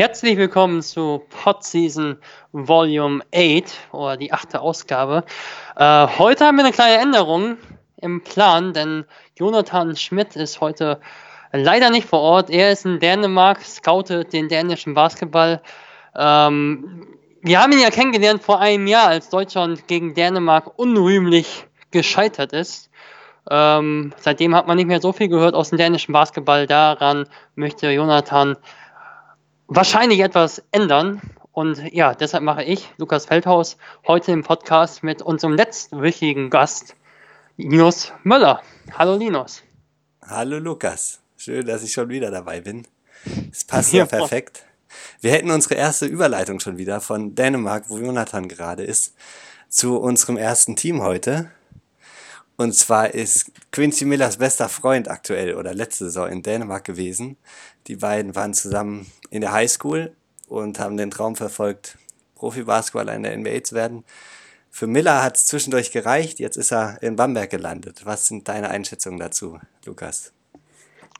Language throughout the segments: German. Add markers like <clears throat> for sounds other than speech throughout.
Herzlich willkommen zu Podseason Volume 8 oder die achte Ausgabe. Äh, heute haben wir eine kleine Änderung im Plan, denn Jonathan Schmidt ist heute leider nicht vor Ort. Er ist in Dänemark, scoutet den dänischen Basketball. Ähm, wir haben ihn ja kennengelernt vor einem Jahr, als Deutschland gegen Dänemark unrühmlich gescheitert ist. Ähm, seitdem hat man nicht mehr so viel gehört aus dem dänischen Basketball. Daran möchte Jonathan wahrscheinlich etwas ändern. Und ja, deshalb mache ich, Lukas Feldhaus, heute im Podcast mit unserem letzten wichtigen Gast, Linus Möller. Hallo Linus. Hallo Lukas. Schön, dass ich schon wieder dabei bin. Es <laughs> passt ja perfekt. Wir hätten unsere erste Überleitung schon wieder von Dänemark, wo Jonathan gerade ist, zu unserem ersten Team heute. Und zwar ist Quincy Millers bester Freund aktuell oder letzte Saison in Dänemark gewesen. Die beiden waren zusammen in der Highschool und haben den Traum verfolgt, Profi-Basketballer in der NBA zu werden. Für Miller hat es zwischendurch gereicht, jetzt ist er in Bamberg gelandet. Was sind deine Einschätzungen dazu, Lukas?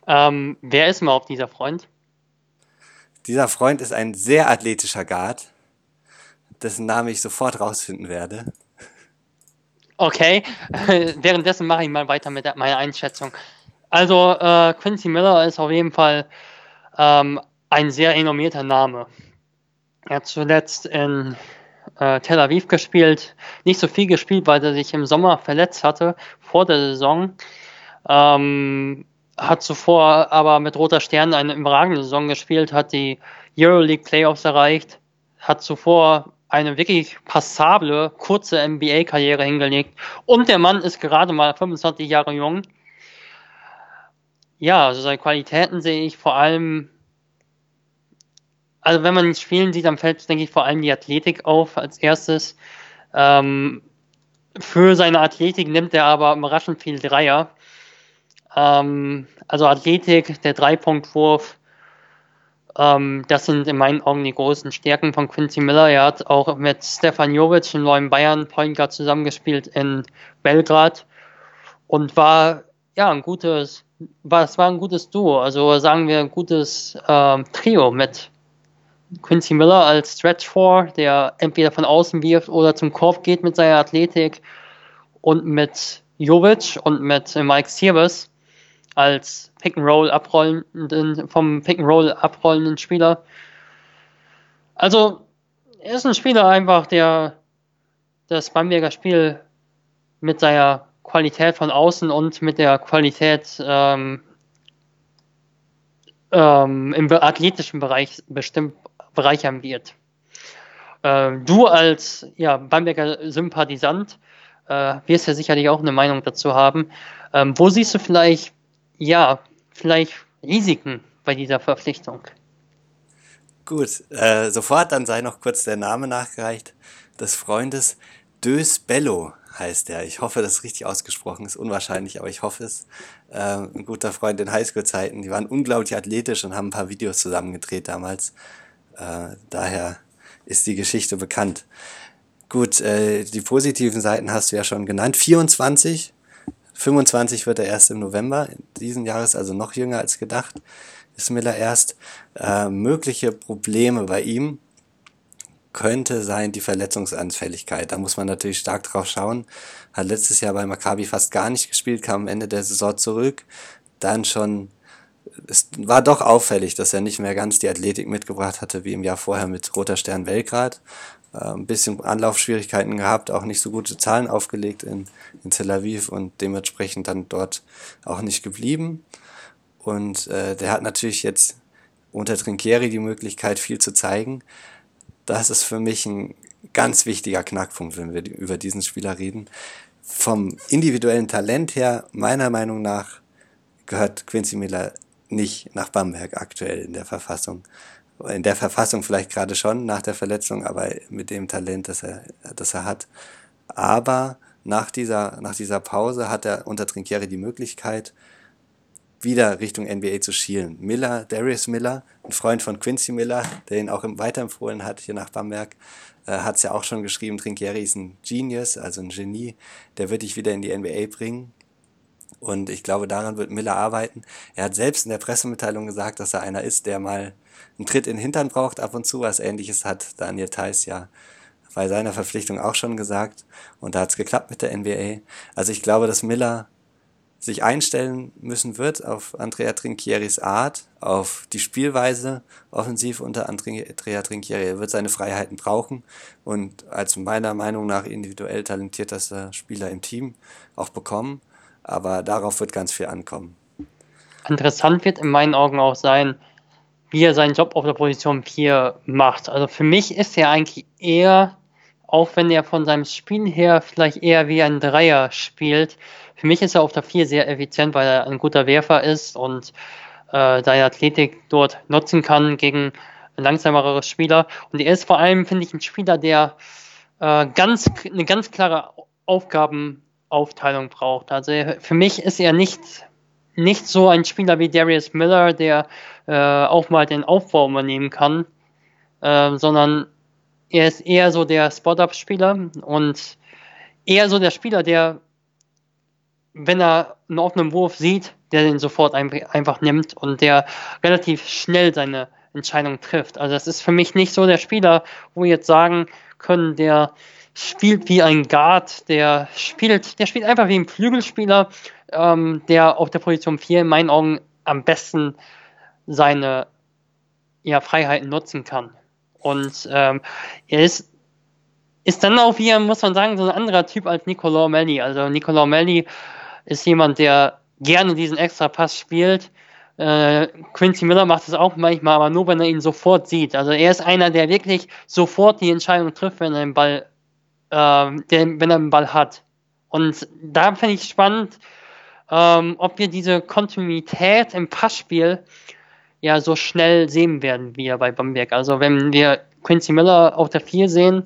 Ähm, wer ist überhaupt dieser Freund? Dieser Freund ist ein sehr athletischer Guard, dessen Name ich sofort rausfinden werde. Okay, <laughs> währenddessen mache ich mal weiter mit meiner Einschätzung. Also äh, Quincy Miller ist auf jeden Fall ähm, ein sehr renommierter Name. Er hat zuletzt in äh, Tel Aviv gespielt, nicht so viel gespielt, weil er sich im Sommer verletzt hatte vor der Saison. Ähm, hat zuvor aber mit Roter Stern eine überragende Saison gespielt, hat die Euroleague Playoffs erreicht, hat zuvor eine wirklich passable, kurze NBA-Karriere hingelegt. Und der Mann ist gerade mal 25 Jahre jung. Ja, also seine Qualitäten sehe ich vor allem, also wenn man ihn spielen sieht, dann fällt, denke ich, vor allem die Athletik auf als erstes. Ähm, für seine Athletik nimmt er aber überraschend viel Dreier. Ähm, also Athletik, der Dreipunktwurf, ähm, das sind in meinen Augen die großen Stärken von Quincy Miller. Er hat auch mit Stefan Jovic, im neuen Bayern Point Guard, zusammengespielt in Belgrad und war ja ein gutes, war, es war ein gutes Duo, also sagen wir ein gutes ähm, Trio mit Quincy Miller als Stretch Four, der entweder von außen wirft oder zum Korb geht mit seiner Athletik und mit Jovic und mit Mike Sierbes als Pick and Roll abrollenden, vom Pick and Roll abrollenden Spieler. Also, er ist ein Spieler einfach, der das Bamberger Spiel mit seiner Qualität von außen und mit der Qualität ähm, ähm, im athletischen Bereich bestimmt bereichern wird. Ähm, du als ja, Bamberger Sympathisant äh, wirst ja sicherlich auch eine Meinung dazu haben. Ähm, wo siehst du vielleicht ja, vielleicht Risiken bei dieser Verpflichtung. Gut, äh, sofort dann sei noch kurz der Name nachgereicht des Freundes. Dös Bello heißt er. Ich hoffe, das ist richtig ausgesprochen. Ist unwahrscheinlich, aber ich hoffe es. Äh, ein guter Freund in Highschool-Zeiten. Die waren unglaublich athletisch und haben ein paar Videos zusammengedreht damals. Äh, daher ist die Geschichte bekannt. Gut, äh, die positiven Seiten hast du ja schon genannt. 24 25 wird er erst im November diesen Jahres, also noch jünger als gedacht, ist Miller erst. Äh, mögliche Probleme bei ihm könnte sein die Verletzungsanfälligkeit. Da muss man natürlich stark drauf schauen. Hat letztes Jahr bei Maccabi fast gar nicht gespielt, kam am Ende der Saison zurück. Dann schon, es war doch auffällig, dass er nicht mehr ganz die Athletik mitgebracht hatte wie im Jahr vorher mit Roter Stern Belgrad. Äh, ein bisschen Anlaufschwierigkeiten gehabt, auch nicht so gute Zahlen aufgelegt in, in Tel Aviv und dementsprechend dann dort auch nicht geblieben. Und äh, der hat natürlich jetzt unter Trinkieri die Möglichkeit, viel zu zeigen. Das ist für mich ein ganz wichtiger Knackpunkt, wenn wir über diesen Spieler reden. Vom individuellen Talent her, meiner Meinung nach, gehört Quincy Miller nicht nach Bamberg aktuell in der Verfassung in der Verfassung vielleicht gerade schon nach der Verletzung, aber mit dem Talent, das er, das er hat. Aber nach dieser, nach dieser Pause hat er unter Trinkieri die Möglichkeit, wieder Richtung NBA zu schielen. Miller, Darius Miller, ein Freund von Quincy Miller, der ihn auch weiterempfohlen hat hier nach Bamberg, äh, hat es ja auch schon geschrieben, Trinkieri ist ein Genius, also ein Genie, der wird dich wieder in die NBA bringen. Und ich glaube, daran wird Miller arbeiten. Er hat selbst in der Pressemitteilung gesagt, dass er einer ist, der mal einen Tritt in den Hintern braucht ab und zu. Was ähnliches hat Daniel Theiss ja bei seiner Verpflichtung auch schon gesagt. Und da hat es geklappt mit der NBA. Also ich glaube, dass Miller sich einstellen müssen wird auf Andrea Trinchieris Art, auf die Spielweise offensiv unter Andrea Trinchieri. Er wird seine Freiheiten brauchen und als meiner Meinung nach individuell talentiertester Spieler im Team auch bekommen. Aber darauf wird ganz viel ankommen. Interessant wird in meinen Augen auch sein, wie er seinen Job auf der Position 4 macht. Also für mich ist er eigentlich eher, auch wenn er von seinem Spiel her vielleicht eher wie ein Dreier spielt, für mich ist er auf der 4 sehr effizient, weil er ein guter Werfer ist und äh, seine Athletik dort nutzen kann gegen langsamere Spieler. Und er ist vor allem, finde ich, ein Spieler, der äh, ganz, eine ganz klare Aufgabenaufteilung braucht. Also für mich ist er nicht, nicht so ein Spieler wie Darius Miller, der äh, auch mal den Aufbau übernehmen kann, äh, sondern er ist eher so der Spot-Up-Spieler und eher so der Spieler, der wenn er einen offenen Wurf sieht, der den sofort einfach nimmt und der relativ schnell seine Entscheidung trifft. Also das ist für mich nicht so der Spieler, wo wir jetzt sagen können, der spielt wie ein Guard, der spielt, der spielt einfach wie ein Flügelspieler, ähm, der auf der Position 4 in meinen Augen am besten seine ja, Freiheiten nutzen kann. Und ähm, er ist, ist dann auch wieder, muss man sagen, so ein anderer Typ als Nicolò Melli. Also Nicolò Melli ist jemand, der gerne diesen extra Pass spielt. Äh, Quincy Miller macht es auch manchmal, aber nur wenn er ihn sofort sieht. Also er ist einer, der wirklich sofort die Entscheidung trifft, wenn er den Ball, äh, der, wenn er den Ball hat. Und da finde ich spannend, ähm, ob wir diese Kontinuität im Passspiel ja so schnell sehen werden, wie bei Bamberg. Also wenn wir Quincy Miller auf der 4 sehen,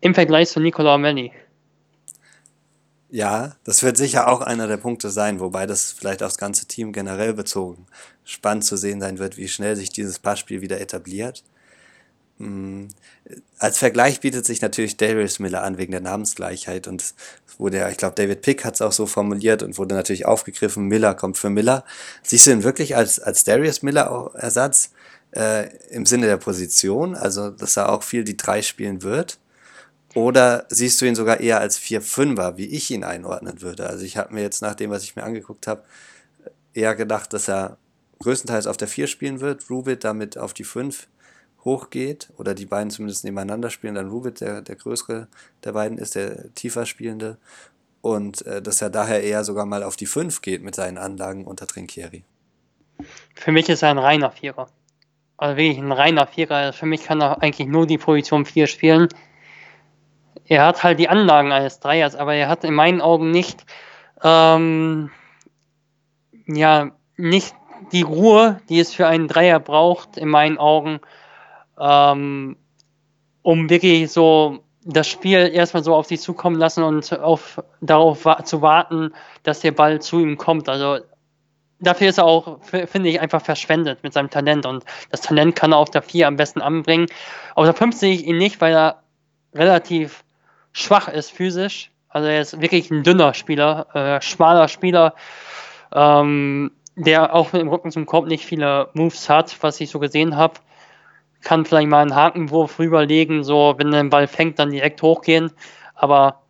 im Vergleich zu Nicola Melli. Ja, das wird sicher auch einer der Punkte sein, wobei das vielleicht aufs ganze Team generell bezogen spannend zu sehen sein wird, wie schnell sich dieses Passspiel wieder etabliert. Hm, als Vergleich bietet sich natürlich Darius Miller an wegen der Namensgleichheit und wurde ja, ich glaube, David Pick hat es auch so formuliert und wurde natürlich aufgegriffen, Miller kommt für Miller. Siehst du ihn wirklich als, als Darius Miller Ersatz äh, im Sinne der Position, also dass er auch viel die drei spielen wird? Oder siehst du ihn sogar eher als 4-5er, wie ich ihn einordnen würde? Also ich habe mir jetzt nach dem, was ich mir angeguckt habe, eher gedacht, dass er größtenteils auf der 4 spielen wird, Rubit damit auf die 5 hochgeht oder die beiden zumindest nebeneinander spielen, dann Rubit der, der größere der beiden ist, der tiefer spielende und äh, dass er daher eher sogar mal auf die 5 geht mit seinen Anlagen unter Trinkieri. Für mich ist er ein reiner Vierer. Also wirklich ein reiner Vierer. Für mich kann er eigentlich nur die Position 4 spielen er hat halt die Anlagen eines Dreiers, aber er hat in meinen Augen nicht, ähm, ja, nicht die Ruhe, die es für einen Dreier braucht, in meinen Augen, ähm, um wirklich so das Spiel erstmal so auf sich zukommen lassen und auf, darauf wa zu warten, dass der Ball zu ihm kommt. Also dafür ist er auch, finde ich, einfach verschwendet mit seinem Talent. Und das Talent kann er auf der 4 am besten anbringen. Auf der 5 sehe ich ihn nicht, weil er relativ schwach ist physisch. Also er ist wirklich ein dünner Spieler, äh, schmaler Spieler, ähm, der auch mit dem Rücken zum Korb nicht viele Moves hat, was ich so gesehen habe. Kann vielleicht mal einen Hakenwurf rüberlegen, so wenn er den Ball fängt, dann direkt hochgehen. Aber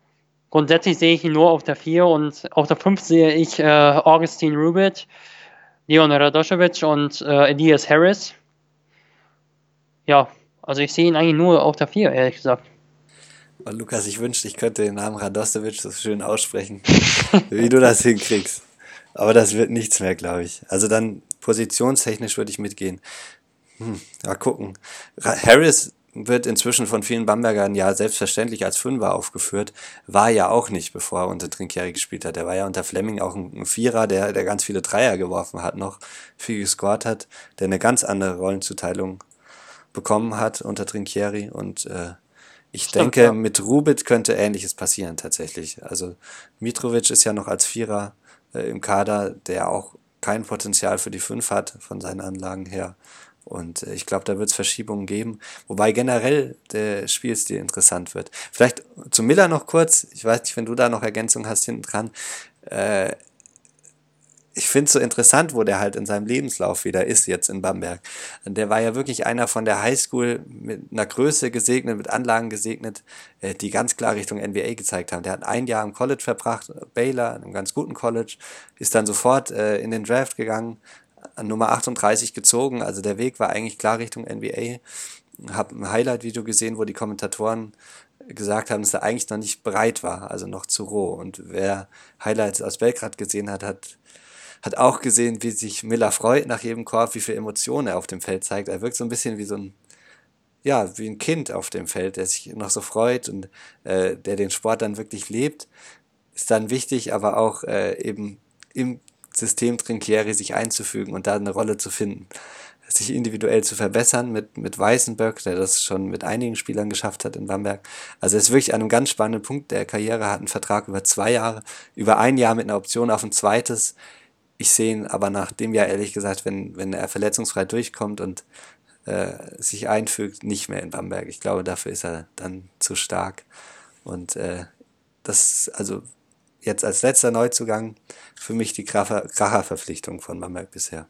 grundsätzlich sehe ich ihn nur auf der 4 und auf der 5 sehe ich äh, Augustin Rubit, Leon Radoschewitsch und äh, Elias Harris. Ja, also ich sehe ihn eigentlich nur auf der 4, ehrlich gesagt. Und Lukas, ich wünschte, ich könnte den Namen Radosevic so schön aussprechen, <laughs> wie du das hinkriegst. Aber das wird nichts mehr, glaube ich. Also dann positionstechnisch würde ich mitgehen. Hm, mal gucken. Harris wird inzwischen von vielen Bambergern ja selbstverständlich als Fünfer aufgeführt, war ja auch nicht, bevor er unter Trinkieri gespielt hat. Er war ja unter Fleming auch ein, Vierer, der, der ganz viele Dreier geworfen hat, noch viel gescored hat, der eine ganz andere Rollenzuteilung bekommen hat unter Trinkieri und äh, ich Stimmt, denke, ja. mit Rubit könnte Ähnliches passieren tatsächlich. Also Mitrovic ist ja noch als Vierer äh, im Kader, der auch kein Potenzial für die Fünf hat von seinen Anlagen her. Und äh, ich glaube, da wird es Verschiebungen geben. Wobei generell der Spielstil interessant wird. Vielleicht zu Miller noch kurz. Ich weiß nicht, wenn du da noch Ergänzungen hast hinten dran. Äh, ich finde es so interessant, wo der halt in seinem Lebenslauf wieder ist, jetzt in Bamberg. Der war ja wirklich einer von der Highschool mit einer Größe gesegnet, mit Anlagen gesegnet, äh, die ganz klar Richtung NBA gezeigt haben. Der hat ein Jahr im College verbracht, Baylor, einem ganz guten College, ist dann sofort äh, in den Draft gegangen, an Nummer 38 gezogen. Also der Weg war eigentlich klar Richtung NBA. Hab ein Highlight-Video gesehen, wo die Kommentatoren gesagt haben, dass er eigentlich noch nicht bereit war, also noch zu roh. Und wer Highlights aus Belgrad gesehen hat, hat hat auch gesehen, wie sich Miller freut nach jedem Korb, wie viel Emotionen er auf dem Feld zeigt. Er wirkt so ein bisschen wie so ein, ja, wie ein Kind auf dem Feld, der sich noch so freut und äh, der den Sport dann wirklich lebt. Ist dann wichtig, aber auch äh, eben im System Trinkieri sich einzufügen und da eine Rolle zu finden sich individuell zu verbessern mit, mit Weißenberg, der das schon mit einigen Spielern geschafft hat in Bamberg. Also er ist wirklich an einem ganz spannenden Punkt der Karriere, hat einen Vertrag über zwei Jahre, über ein Jahr mit einer Option auf ein zweites. Ich sehe ihn aber nach dem Jahr ehrlich gesagt, wenn, wenn er verletzungsfrei durchkommt und äh, sich einfügt, nicht mehr in Bamberg. Ich glaube, dafür ist er dann zu stark. Und äh, das, also jetzt als letzter Neuzugang für mich die Kracher-Verpflichtung von Bamberg bisher.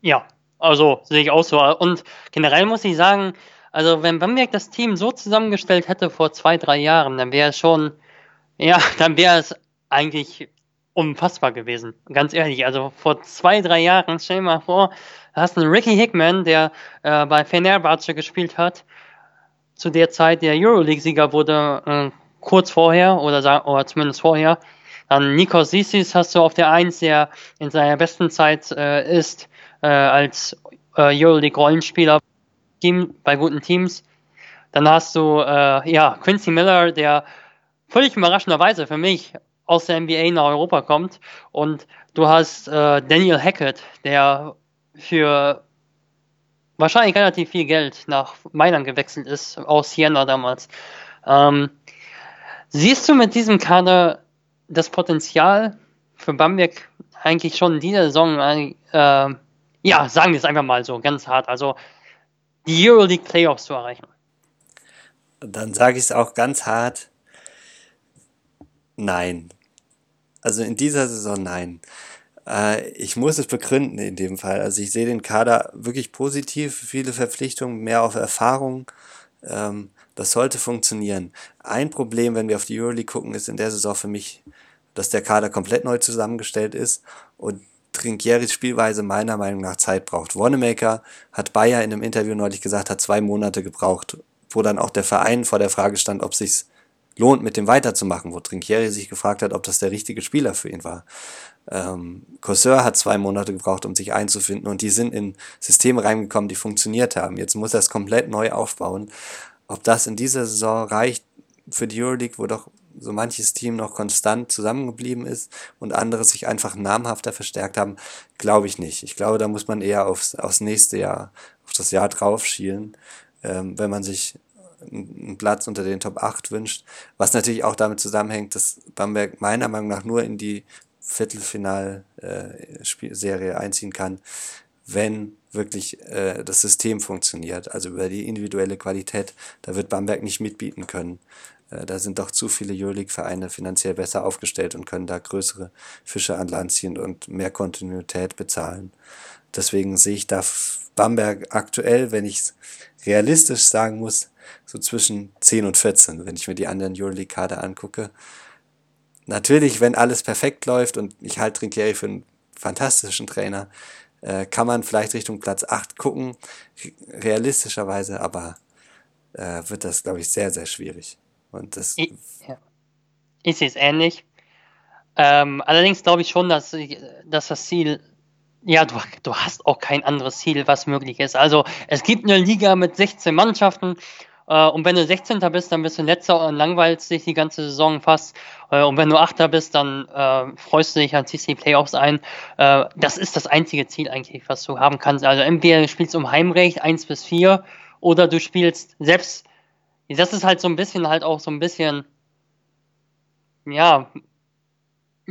Ja, also sehe ich auch so. Und generell muss ich sagen, also wenn Bamberg das Team so zusammengestellt hätte vor zwei, drei Jahren, dann wäre es schon, ja, <laughs> dann wäre es eigentlich unfassbar gewesen. Ganz ehrlich, also vor zwei, drei Jahren, stell dir mal vor, hast du einen Ricky Hickman, der äh, bei Fenerbahce gespielt hat, zu der Zeit der Euroleague-Sieger wurde äh, kurz vorher oder, oder zumindest vorher. Dann Nikos Sissis hast du auf der Eins, der in seiner besten Zeit äh, ist äh, als äh, Euroleague-Rollenspieler bei guten Teams. Dann hast du äh, ja Quincy Miller, der völlig überraschenderweise für mich aus der NBA nach Europa kommt. Und du hast äh, Daniel Hackett, der für wahrscheinlich relativ viel Geld nach Mailand gewechselt ist, aus Siena damals. Ähm, siehst du mit diesem Kader das Potenzial für Bamberg eigentlich schon in dieser Saison, äh, ja, sagen wir es einfach mal so, ganz hart, also die Euroleague Playoffs zu erreichen? Dann sage ich es auch ganz hart, nein. Also in dieser Saison nein. Äh, ich muss es begründen in dem Fall. Also ich sehe den Kader wirklich positiv, viele Verpflichtungen, mehr auf Erfahrung. Ähm, das sollte funktionieren. Ein Problem, wenn wir auf die Euroleague gucken, ist in der Saison für mich, dass der Kader komplett neu zusammengestellt ist und Trinkieris Spielweise meiner Meinung nach Zeit braucht. Wanamaker hat Bayer in einem Interview neulich gesagt, hat zwei Monate gebraucht, wo dann auch der Verein vor der Frage stand, ob sich's lohnt, mit dem weiterzumachen, wo Trinkieri sich gefragt hat, ob das der richtige Spieler für ihn war. Ähm, Courseur hat zwei Monate gebraucht, um sich einzufinden und die sind in Systeme reingekommen, die funktioniert haben. Jetzt muss er es komplett neu aufbauen. Ob das in dieser Saison reicht für die Euroleague, wo doch so manches Team noch konstant zusammengeblieben ist und andere sich einfach namhafter verstärkt haben, glaube ich nicht. Ich glaube, da muss man eher aufs, aufs nächste Jahr, auf das Jahr drauf schielen, ähm, wenn man sich einen Platz unter den Top 8 wünscht, was natürlich auch damit zusammenhängt, dass Bamberg meiner Meinung nach nur in die Viertelfinal-Serie äh, einziehen kann, wenn wirklich äh, das System funktioniert. Also über die individuelle Qualität, da wird Bamberg nicht mitbieten können. Äh, da sind doch zu viele Euroleague-Vereine finanziell besser aufgestellt und können da größere Fische an Land ziehen und mehr Kontinuität bezahlen. Deswegen sehe ich da Bamberg aktuell, wenn ich realistisch sagen muss, so zwischen 10 und 14, wenn ich mir die anderen Euroleague-Kader angucke. Natürlich, wenn alles perfekt läuft und ich halte Trinkieri für einen fantastischen Trainer, äh, kann man vielleicht Richtung Platz 8 gucken, realistischerweise, aber äh, wird das, glaube ich, sehr, sehr schwierig. Und das ich, ja. ich sehe es ähnlich. Ähm, allerdings glaube ich schon, dass, dass das Ziel ja, du, du hast auch kein anderes Ziel, was möglich ist. Also es gibt eine Liga mit 16 Mannschaften und wenn du 16. bist, dann bist du letzter und langweilst dich die ganze Saison fast. Äh, und wenn du Achter bist, dann äh, freust du dich an CC Playoffs ein. Äh, das ist das einzige Ziel eigentlich, was du haben kannst. Also entweder du spielst um Heimrecht 1 bis 4 oder du spielst selbst, das ist halt so ein bisschen halt auch so ein bisschen, ja,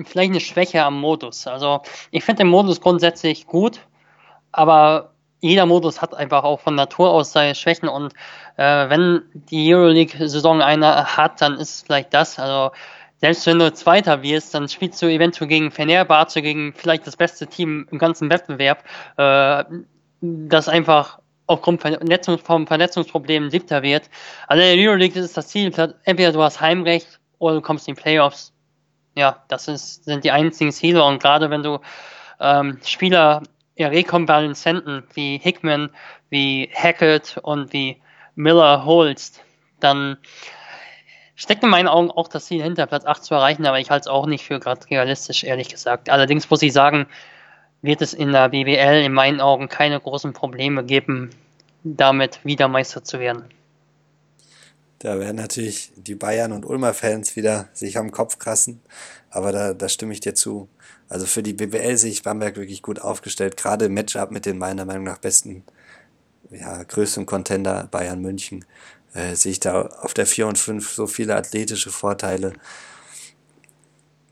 vielleicht eine Schwäche am Modus. Also ich finde den Modus grundsätzlich gut, aber jeder Modus hat einfach auch von Natur aus seine Schwächen und äh, wenn die Euroleague-Saison einer hat, dann ist es vielleicht das. Also selbst wenn du Zweiter wirst, dann spielst du eventuell gegen Fenerbahce, gegen vielleicht das beste Team im ganzen Wettbewerb, äh, das einfach aufgrund Verletzungs von Verletzungsproblemen siebter wird. Also in der Euroleague ist das Ziel, entweder du hast Heimrecht oder du kommst in die Playoffs. Ja, das ist, sind die einzigen Ziele und gerade wenn du ähm, Spieler ja, Rekonvaleszenten wie Hickman, wie Hackett und wie Miller holst, dann steckt in meinen Augen auch das Ziel hinter Platz 8 zu erreichen, aber ich halte es auch nicht für gerade realistisch, ehrlich gesagt. Allerdings muss ich sagen, wird es in der BWL in meinen Augen keine großen Probleme geben, damit wieder Meister zu werden. Da werden natürlich die Bayern und Ulmer Fans wieder sich am Kopf krassen, aber da, da stimme ich dir zu. Also für die BWL sehe ich Bamberg wirklich gut aufgestellt, gerade im Matchup mit den meiner Meinung nach besten, ja, größten Contender Bayern München, äh, sehe ich da auf der 4 und 5 so viele athletische Vorteile.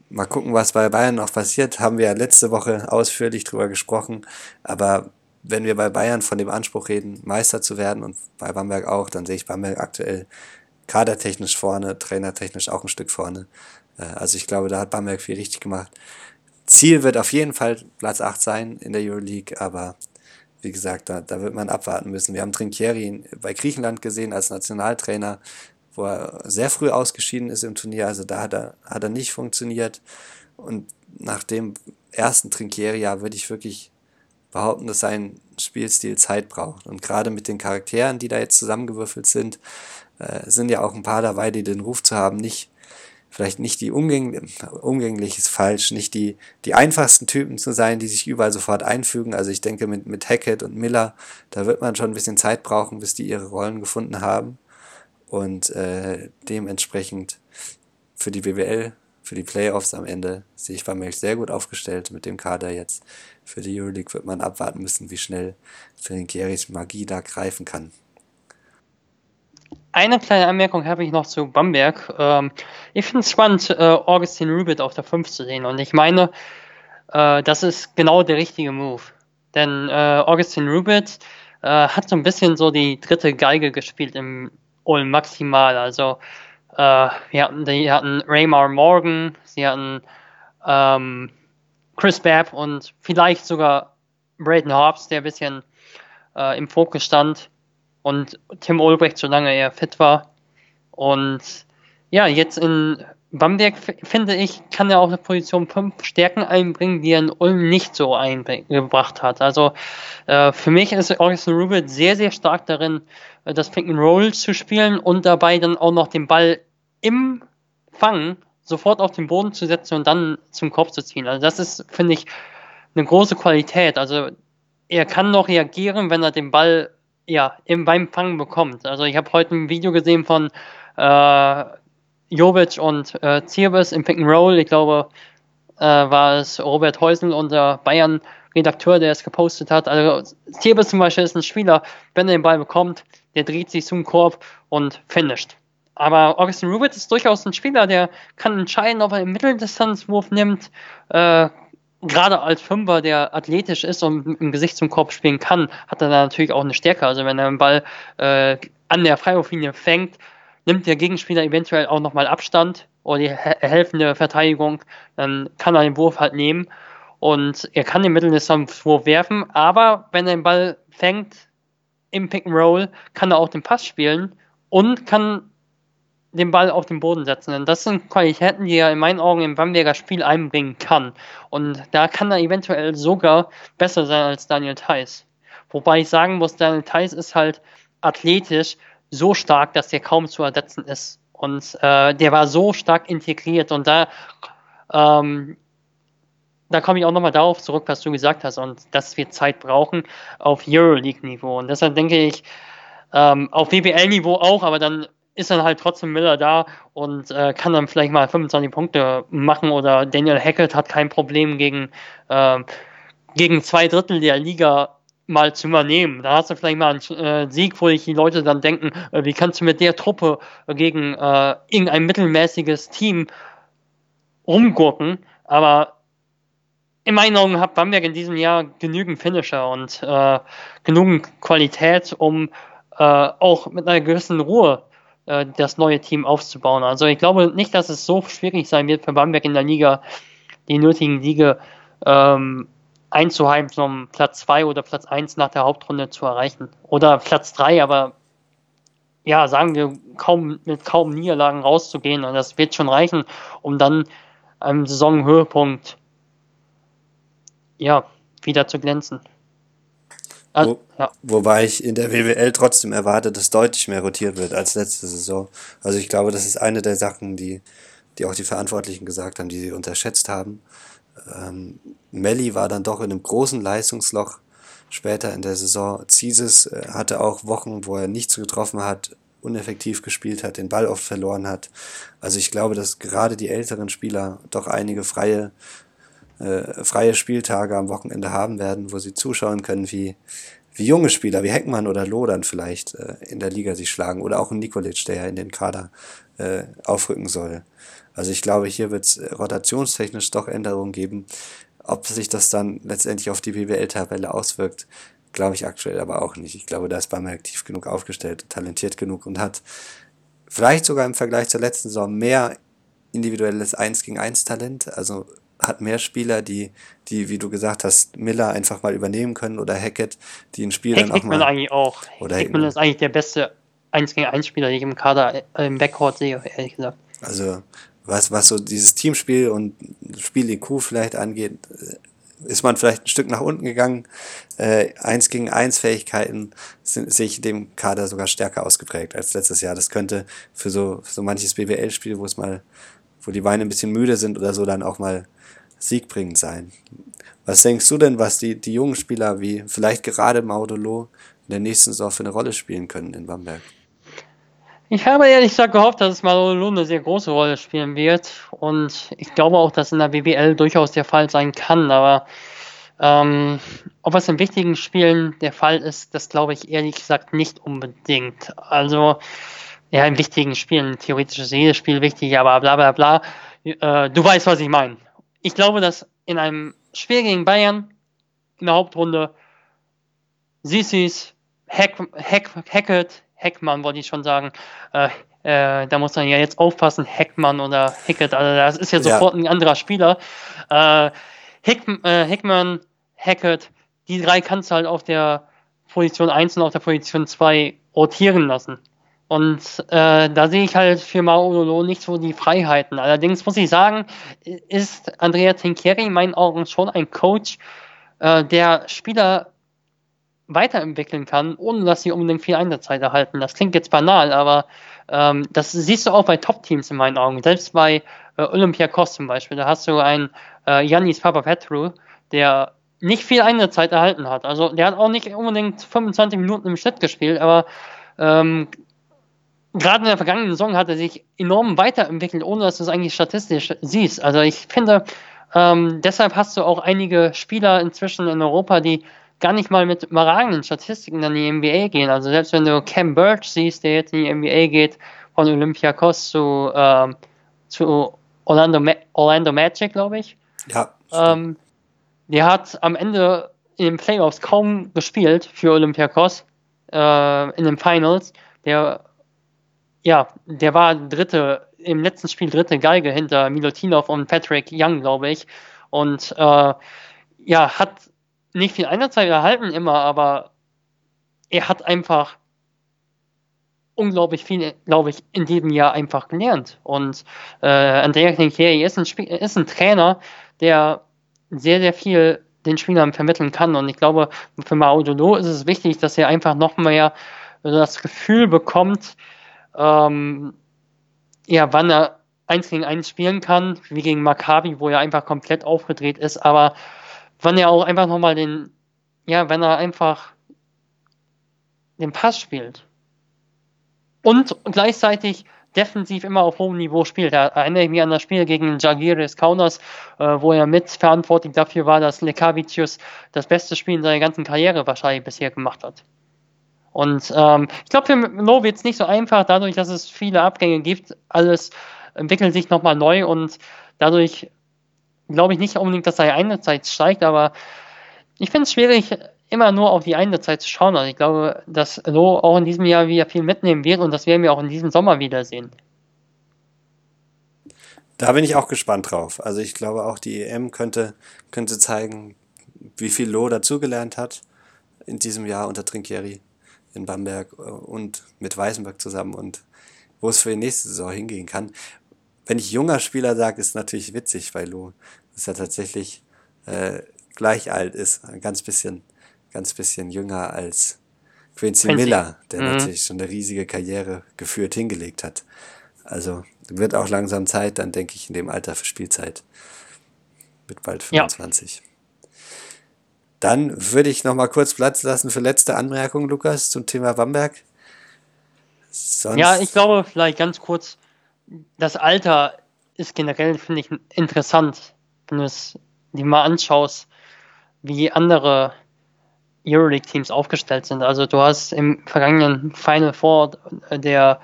Mal gucken, was bei Bayern noch passiert. Haben wir ja letzte Woche ausführlich drüber gesprochen. Aber wenn wir bei Bayern von dem Anspruch reden, Meister zu werden und bei Bamberg auch, dann sehe ich Bamberg aktuell kadertechnisch vorne, trainertechnisch auch ein Stück vorne. Äh, also ich glaube, da hat Bamberg viel richtig gemacht. Ziel wird auf jeden Fall Platz 8 sein in der Euroleague, aber wie gesagt, da, da wird man abwarten müssen. Wir haben Trinkieri bei Griechenland gesehen als Nationaltrainer, wo er sehr früh ausgeschieden ist im Turnier. Also da hat er, hat er nicht funktioniert. Und nach dem ersten Trinkieri-Jahr würde ich wirklich behaupten, dass sein Spielstil Zeit braucht. Und gerade mit den Charakteren, die da jetzt zusammengewürfelt sind, äh, sind ja auch ein paar dabei, die den Ruf zu haben, nicht vielleicht nicht die umgänglich, umgänglich ist falsch, nicht die, die einfachsten Typen zu sein, die sich überall sofort einfügen. Also ich denke mit, mit Hackett und Miller, da wird man schon ein bisschen Zeit brauchen, bis die ihre Rollen gefunden haben. Und äh, dementsprechend für die BWL, für die Playoffs am Ende sehe ich Bamberg sehr gut aufgestellt mit dem Kader jetzt. Für die Euroleague wird man abwarten müssen, wie schnell Trinkeris Magie da greifen kann. Eine kleine Anmerkung habe ich noch zu Bamberg. Ähm, ich finde es spannend, äh, Augustin Rubit auf der 5 zu sehen. Und ich meine, äh, das ist genau der richtige Move. Denn äh, Augustin Rubit äh, hat so ein bisschen so die dritte Geige gespielt im Ulm Maximal. Also äh, wir hatten, die hatten Raymar Morgan, sie hatten ähm, Chris Babb und vielleicht sogar Braden Hobbs, der ein bisschen äh, im Fokus stand und Tim Olbrecht, solange er fit war. Und ja, jetzt in Bamberg, finde ich, kann er auch eine Position 5 Stärken einbringen, die er in Ulm nicht so eingebracht hat. Also äh, für mich ist Augustin Rubin sehr, sehr stark darin, äh, das Pick and Roll zu spielen und dabei dann auch noch den Ball im Fangen sofort auf den Boden zu setzen und dann zum Kopf zu ziehen. Also das ist, finde ich, eine große Qualität. Also er kann noch reagieren, wenn er den Ball ja, im, beim Fangen bekommt. Also ich habe heute ein Video gesehen von äh, Jovic und äh, Zirbis im Pick and Roll. Ich glaube, äh, war es Robert Heusel, unser Bayern-Redakteur, der es gepostet hat. Also Zirbis zum Beispiel ist ein Spieler, wenn er den Ball bekommt, der dreht sich zum Korb und finisht. Aber Augustin Rubit ist durchaus ein Spieler, der kann entscheiden, ob er einen Mitteldistanzwurf nimmt, äh, gerade als Fünfer, der athletisch ist und im Gesicht zum Korb spielen kann, hat er da natürlich auch eine Stärke. Also wenn er den Ball äh, an der Freiwurflinie fängt, nimmt der Gegenspieler eventuell auch nochmal Abstand oder die helfende Verteidigung, dann kann er den Wurf halt nehmen und er kann den Mitteldistanzwurf werfen, aber wenn er den Ball fängt im Pick and Roll, kann er auch den Pass spielen und kann den Ball auf den Boden setzen. Denn das sind Qualitäten, die er in meinen Augen im Bamberger Spiel einbringen kann. Und da kann er eventuell sogar besser sein als Daniel Theiss. Wobei ich sagen muss, Daniel Theiss ist halt athletisch so stark, dass der kaum zu ersetzen ist. Und äh, der war so stark integriert und da, ähm, da komme ich auch nochmal darauf zurück, was du gesagt hast und dass wir Zeit brauchen auf Euroleague-Niveau. Und deshalb denke ich, ähm, auf WBL-Niveau auch, aber dann ist dann halt trotzdem Miller da und äh, kann dann vielleicht mal 25 Punkte machen oder Daniel Hackett hat kein Problem gegen, äh, gegen zwei Drittel der Liga mal zu übernehmen. Da hast du vielleicht mal einen äh, Sieg, wo sich die Leute dann denken, äh, wie kannst du mit der Truppe gegen äh, irgendein mittelmäßiges Team rumgurken, aber in meinen Augen hat Bamberg in diesem Jahr genügend Finisher und äh, genügend Qualität, um auch mit einer gewissen Ruhe äh, das neue Team aufzubauen. Also ich glaube nicht, dass es so schwierig sein wird für Bamberg in der Liga, die nötigen Siege ähm, einzuheimsen, um Platz 2 oder Platz 1 nach der Hauptrunde zu erreichen. Oder Platz 3, aber ja, sagen wir, kaum mit kaum Niederlagen rauszugehen. Und das wird schon reichen, um dann am Saisonhöhepunkt ja, wieder zu glänzen. Also, Wo, ja. Wobei ich in der WWL trotzdem erwarte, dass deutlich mehr rotiert wird als letzte Saison. Also ich glaube, das ist eine der Sachen, die, die auch die Verantwortlichen gesagt haben, die sie unterschätzt haben. Ähm, Melli war dann doch in einem großen Leistungsloch später in der Saison. Zieses äh, hatte auch Wochen, wo er nichts getroffen hat, uneffektiv gespielt hat, den Ball oft verloren hat. Also ich glaube, dass gerade die älteren Spieler doch einige freie äh, freie Spieltage am Wochenende haben werden, wo sie zuschauen können, wie, wie junge Spieler wie Heckmann oder Lodern vielleicht äh, in der Liga sich schlagen oder auch ein Nikolic, der ja in den Kader äh, aufrücken soll. Also ich glaube, hier wird es rotationstechnisch doch Änderungen geben. Ob sich das dann letztendlich auf die BWL-Tabelle auswirkt, glaube ich aktuell aber auch nicht. Ich glaube, da ist Bamberg tief genug aufgestellt, talentiert genug und hat vielleicht sogar im Vergleich zur letzten Saison mehr individuelles 1 gegen 1 Talent. Also hat mehr Spieler, die, die, wie du gesagt hast, Miller einfach mal übernehmen können oder Hackett, die ein Spiel Heck, dann auch Hickman mal... eigentlich auch. Oder Hickman ist eigentlich der beste 1 gegen 1 Spieler, den ich im Kader äh, im Backcourt sehe, ehrlich gesagt. Also, was, was so dieses Teamspiel und Spiel-IQ vielleicht angeht, äh, ist man vielleicht ein Stück nach unten gegangen. Äh, 1 gegen 1 Fähigkeiten sind sich dem Kader sogar stärker ausgeprägt als letztes Jahr. Das könnte für so, für so manches BWL-Spiel, wo es mal, wo die Beine ein bisschen müde sind oder so, dann auch mal siegbringend sein. Was denkst du denn, was die, die jungen Spieler wie vielleicht gerade Maudolo in der nächsten Saison für eine Rolle spielen können in Bamberg? Ich habe ehrlich gesagt gehofft, dass Maudolo eine sehr große Rolle spielen wird und ich glaube auch, dass in der BBL durchaus der Fall sein kann, aber ähm, ob es in wichtigen Spielen der Fall ist, das glaube ich ehrlich gesagt nicht unbedingt. Also, ja, in wichtigen Spielen, theoretisch ist jedes Spiel wichtig, aber bla bla bla. Äh, du weißt, was ich meine ich glaube, dass in einem Spiel gegen Bayern in der Hauptrunde Sissis, Hack, Hack, Hackett, Heckmann wollte ich schon sagen, äh, äh, da muss man ja jetzt aufpassen, Heckmann oder Hackett, also das ist ja sofort ja. ein anderer Spieler. Äh, Hick, äh, Hickman, Hackett, die drei kannst du halt auf der Position 1 und auf der Position 2 rotieren lassen. Und äh, da sehe ich halt für Maolo nicht so die Freiheiten. Allerdings muss ich sagen, ist Andrea Trinchieri in meinen Augen schon ein Coach, äh, der Spieler weiterentwickeln kann, ohne dass sie unbedingt viel Einsatzzeit erhalten. Das klingt jetzt banal, aber ähm, das siehst du auch bei Top-Teams in meinen Augen. Selbst bei äh, Olympiakos zum Beispiel, da hast du einen äh, Yannis Papapetru, der nicht viel Einsatzzeit erhalten hat. Also der hat auch nicht unbedingt 25 Minuten im Schnitt gespielt, aber ähm, gerade in der vergangenen Saison hat er sich enorm weiterentwickelt, ohne dass du es eigentlich statistisch siehst. Also ich finde, ähm, deshalb hast du auch einige Spieler inzwischen in Europa, die gar nicht mal mit überragenden Statistiken in die NBA gehen. Also selbst wenn du Cam Birch siehst, der jetzt in die NBA geht, von Olympiakos zu, ähm, zu Orlando, Ma Orlando Magic, glaube ich. Ja. Ähm, der hat am Ende in den Playoffs kaum gespielt für Olympiakos äh, in den Finals. Der ja, der war dritte, im letzten Spiel dritte Geige hinter Milutinov und Patrick Young, glaube ich. Und äh, ja, hat nicht viel Einsatzzeit erhalten immer, aber er hat einfach unglaublich viel, glaube ich, in diesem Jahr einfach gelernt. Und äh, Andrea Klinkeri ist ein, ist ein Trainer, der sehr, sehr viel den Spielern vermitteln kann. Und ich glaube, für Maudolo ist es wichtig, dass er einfach noch mehr das Gefühl bekommt, ähm, ja, wann er eins gegen eins spielen kann, wie gegen Maccabi, wo er einfach komplett aufgedreht ist, aber wann er auch einfach nochmal den, ja, wenn er einfach den Pass spielt und gleichzeitig defensiv immer auf hohem Niveau spielt. Da erinnere ich mich an das Spiel gegen Jagiris Kaunas, äh, wo er mitverantwortlich dafür war, dass Lekavicius das beste Spiel in seiner ganzen Karriere wahrscheinlich bisher gemacht hat. Und ähm, ich glaube, für Lo wird es nicht so einfach, dadurch, dass es viele Abgänge gibt. Alles entwickelt sich nochmal neu und dadurch glaube ich nicht unbedingt, dass seine Einsatzzeit steigt, aber ich finde es schwierig, immer nur auf die eine Zeit zu schauen. Also ich glaube, dass Lo auch in diesem Jahr wieder viel mitnehmen wird und das werden wir auch in diesem Sommer wiedersehen. Da bin ich auch gespannt drauf. Also ich glaube auch die EM könnte, könnte zeigen, wie viel Lo dazugelernt hat in diesem Jahr unter Trinkieri in Bamberg äh, und mit Weißenberg zusammen und wo es für die nächste Saison hingehen kann. Wenn ich junger Spieler sage, ist natürlich witzig, weil Lo ist ja tatsächlich äh, gleich alt ist, ein ganz bisschen, ganz bisschen jünger als Quincy, Quincy. Miller, der mhm. natürlich schon eine riesige Karriere geführt hingelegt hat. Also wird auch langsam Zeit, dann denke ich in dem Alter für Spielzeit. Mit bald 25. Ja. Dann würde ich noch mal kurz Platz lassen für letzte Anmerkungen, Lukas, zum Thema Bamberg. Sonst ja, ich glaube, vielleicht ganz kurz, das Alter ist generell, finde ich, interessant, wenn du es dir mal anschaust, wie andere Euroleague-Teams aufgestellt sind. Also du hast im vergangenen Final Four der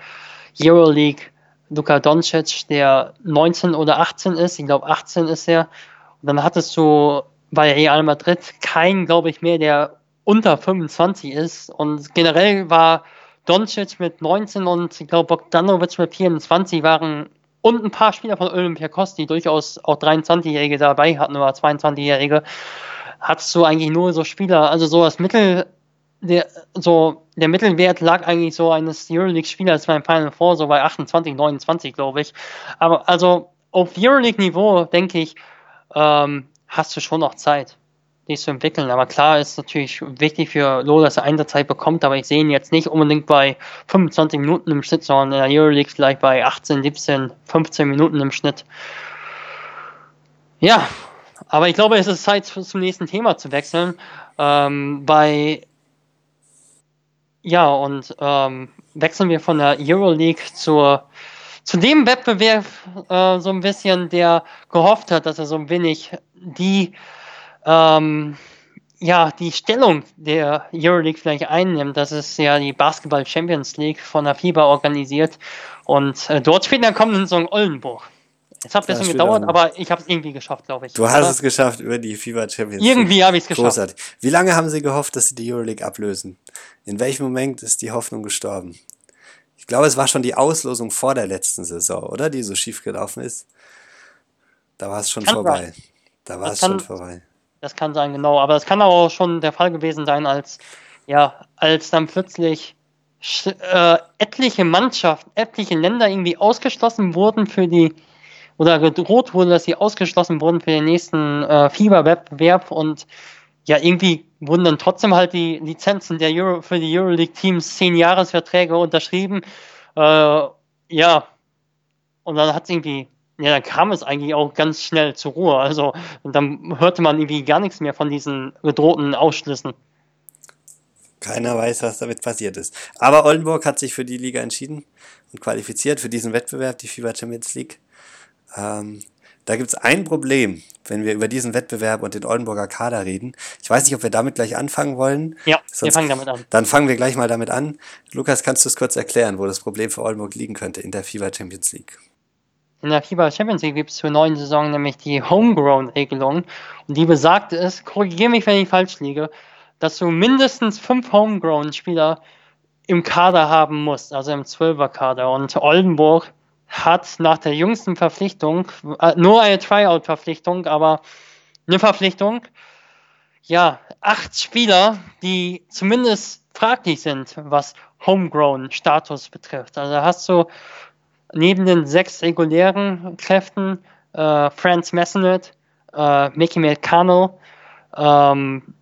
Euroleague Luka Doncic, der 19 oder 18 ist, ich glaube 18 ist er. Und dann hattest du bei Real Madrid keinen, glaube ich, mehr, der unter 25 ist. Und generell war Doncic mit 19 und ich glaube Bogdanovic mit 24 waren und ein paar Spieler von Olympiakos, die durchaus auch 23-Jährige dabei hatten oder 22-Jährige, hattest du eigentlich nur so Spieler, also so das Mittel, der, so, der Mittelwert lag eigentlich so eines Euroleague-Spielers beim Final Four, so bei 28, 29, glaube ich. Aber also auf Euroleague-Niveau, denke ich, ähm, hast du schon noch Zeit, dich zu entwickeln. Aber klar ist natürlich wichtig für Lo, dass er Einsatzzeit bekommt, aber ich sehe ihn jetzt nicht unbedingt bei 25 Minuten im Schnitt, sondern in der Euroleague vielleicht bei 18, 17, 15 Minuten im Schnitt. Ja, aber ich glaube, es ist Zeit zum nächsten Thema zu wechseln. Ähm, bei ja, und ähm, wechseln wir von der Euroleague zur zu dem Wettbewerb äh, so ein bisschen, der gehofft hat, dass er so ein wenig die, ähm, ja, die Stellung der Euroleague vielleicht einnimmt. Das ist ja die Basketball Champions League von der FIBA organisiert. Und äh, dort spielt er kommenden Saison Oldenburg. Es hat ein bisschen gedauert, aber ich habe es irgendwie geschafft, glaube ich. Du hast oder? es geschafft über die FIBA Champions League. Irgendwie habe ich es geschafft. Großartig. Wie lange haben Sie gehofft, dass Sie die Euroleague ablösen? In welchem Moment ist die Hoffnung gestorben? Ich glaube, es war schon die Auslosung vor der letzten Saison, oder? Die so schief gelaufen ist. Da war es schon kann vorbei. Sein. Da war das es kann, schon vorbei. Das kann sein, genau. Aber es kann auch schon der Fall gewesen sein, als, ja, als dann plötzlich äh, etliche Mannschaften, etliche Länder irgendwie ausgeschlossen wurden für die, oder gedroht wurde, dass sie ausgeschlossen wurden für den nächsten äh, FIBA-Wettbewerb und ja, irgendwie wurden dann trotzdem halt die Lizenzen der Euro, für die Euroleague-Teams zehn Jahresverträge unterschrieben. Äh, ja, und dann hat es irgendwie, ja, dann kam es eigentlich auch ganz schnell zur Ruhe. Also, und dann hörte man irgendwie gar nichts mehr von diesen gedrohten Ausschlüssen. Keiner weiß, was damit passiert ist. Aber Oldenburg hat sich für die Liga entschieden und qualifiziert für diesen Wettbewerb, die FIBA Champions League. Ähm, da gibt es ein Problem, wenn wir über diesen Wettbewerb und den Oldenburger Kader reden. Ich weiß nicht, ob wir damit gleich anfangen wollen. Ja, Sonst, wir fangen damit an. Dann fangen wir gleich mal damit an. Lukas, kannst du es kurz erklären, wo das Problem für Oldenburg liegen könnte in der FIBA Champions League? In der FIBA Champions League gibt es zur neuen Saison nämlich die Homegrown-Regelung. Und die besagt es, korrigiere mich, wenn ich falsch liege, dass du mindestens fünf Homegrown-Spieler im Kader haben musst, also im Zwölfer-Kader. Und Oldenburg hat nach der jüngsten Verpflichtung, äh, nur eine Tryout-Verpflichtung, aber eine Verpflichtung, ja, acht Spieler, die zumindest fraglich sind, was Homegrown-Status betrifft. Also hast du neben den sechs regulären Kräften äh, Franz Messenet, äh, Mickey McConnell, ähm,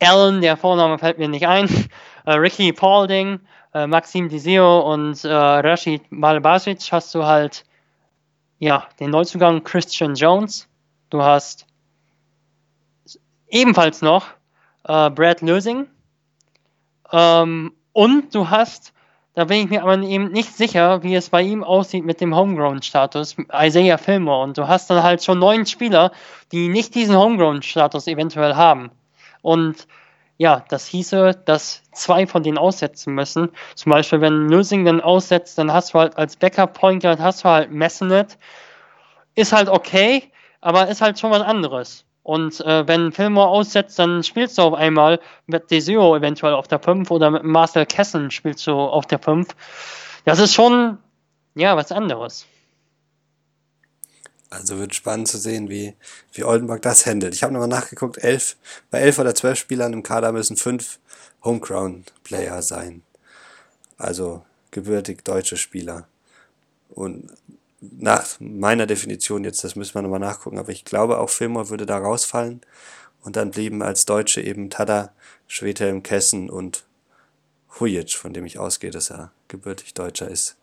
Allen, der Vorname fällt mir nicht ein, <laughs> äh, Ricky Paulding, äh, Maxim Diseo und äh, Rashid Malbasic hast du halt ja, den Neuzugang Christian Jones. Du hast ebenfalls noch äh, Brad Lösing. Ähm, und du hast, da bin ich mir aber eben nicht sicher, wie es bei ihm aussieht mit dem Homegrown-Status, Isaiah Fillmore. Und du hast dann halt schon neun Spieler, die nicht diesen Homegrown-Status eventuell haben. Und ja, das hieße, dass zwei von denen aussetzen müssen. Zum Beispiel, wenn Lösing dann aussetzt, dann hast du halt als Backup-Point Guard hast du halt Messenet. Ist halt okay, aber ist halt schon was anderes. Und äh, wenn Fillmore aussetzt, dann spielst du auf einmal mit Desio eventuell auf der 5 oder mit Marcel Kessen spielst du auf der 5. Das ist schon, ja, was anderes. Also wird spannend zu sehen, wie, wie Oldenburg das handelt. Ich habe nochmal nachgeguckt, elf, bei elf oder zwölf Spielern im Kader müssen fünf Homegrown-Player sein. Also gebürtig deutsche Spieler. Und nach meiner Definition jetzt, das müssen wir nochmal nachgucken, aber ich glaube auch Fillmore würde da rausfallen. Und dann blieben als Deutsche eben Tada, Schwedhelm, Kessen und Hujic, von dem ich ausgehe, dass er gebürtig Deutscher ist.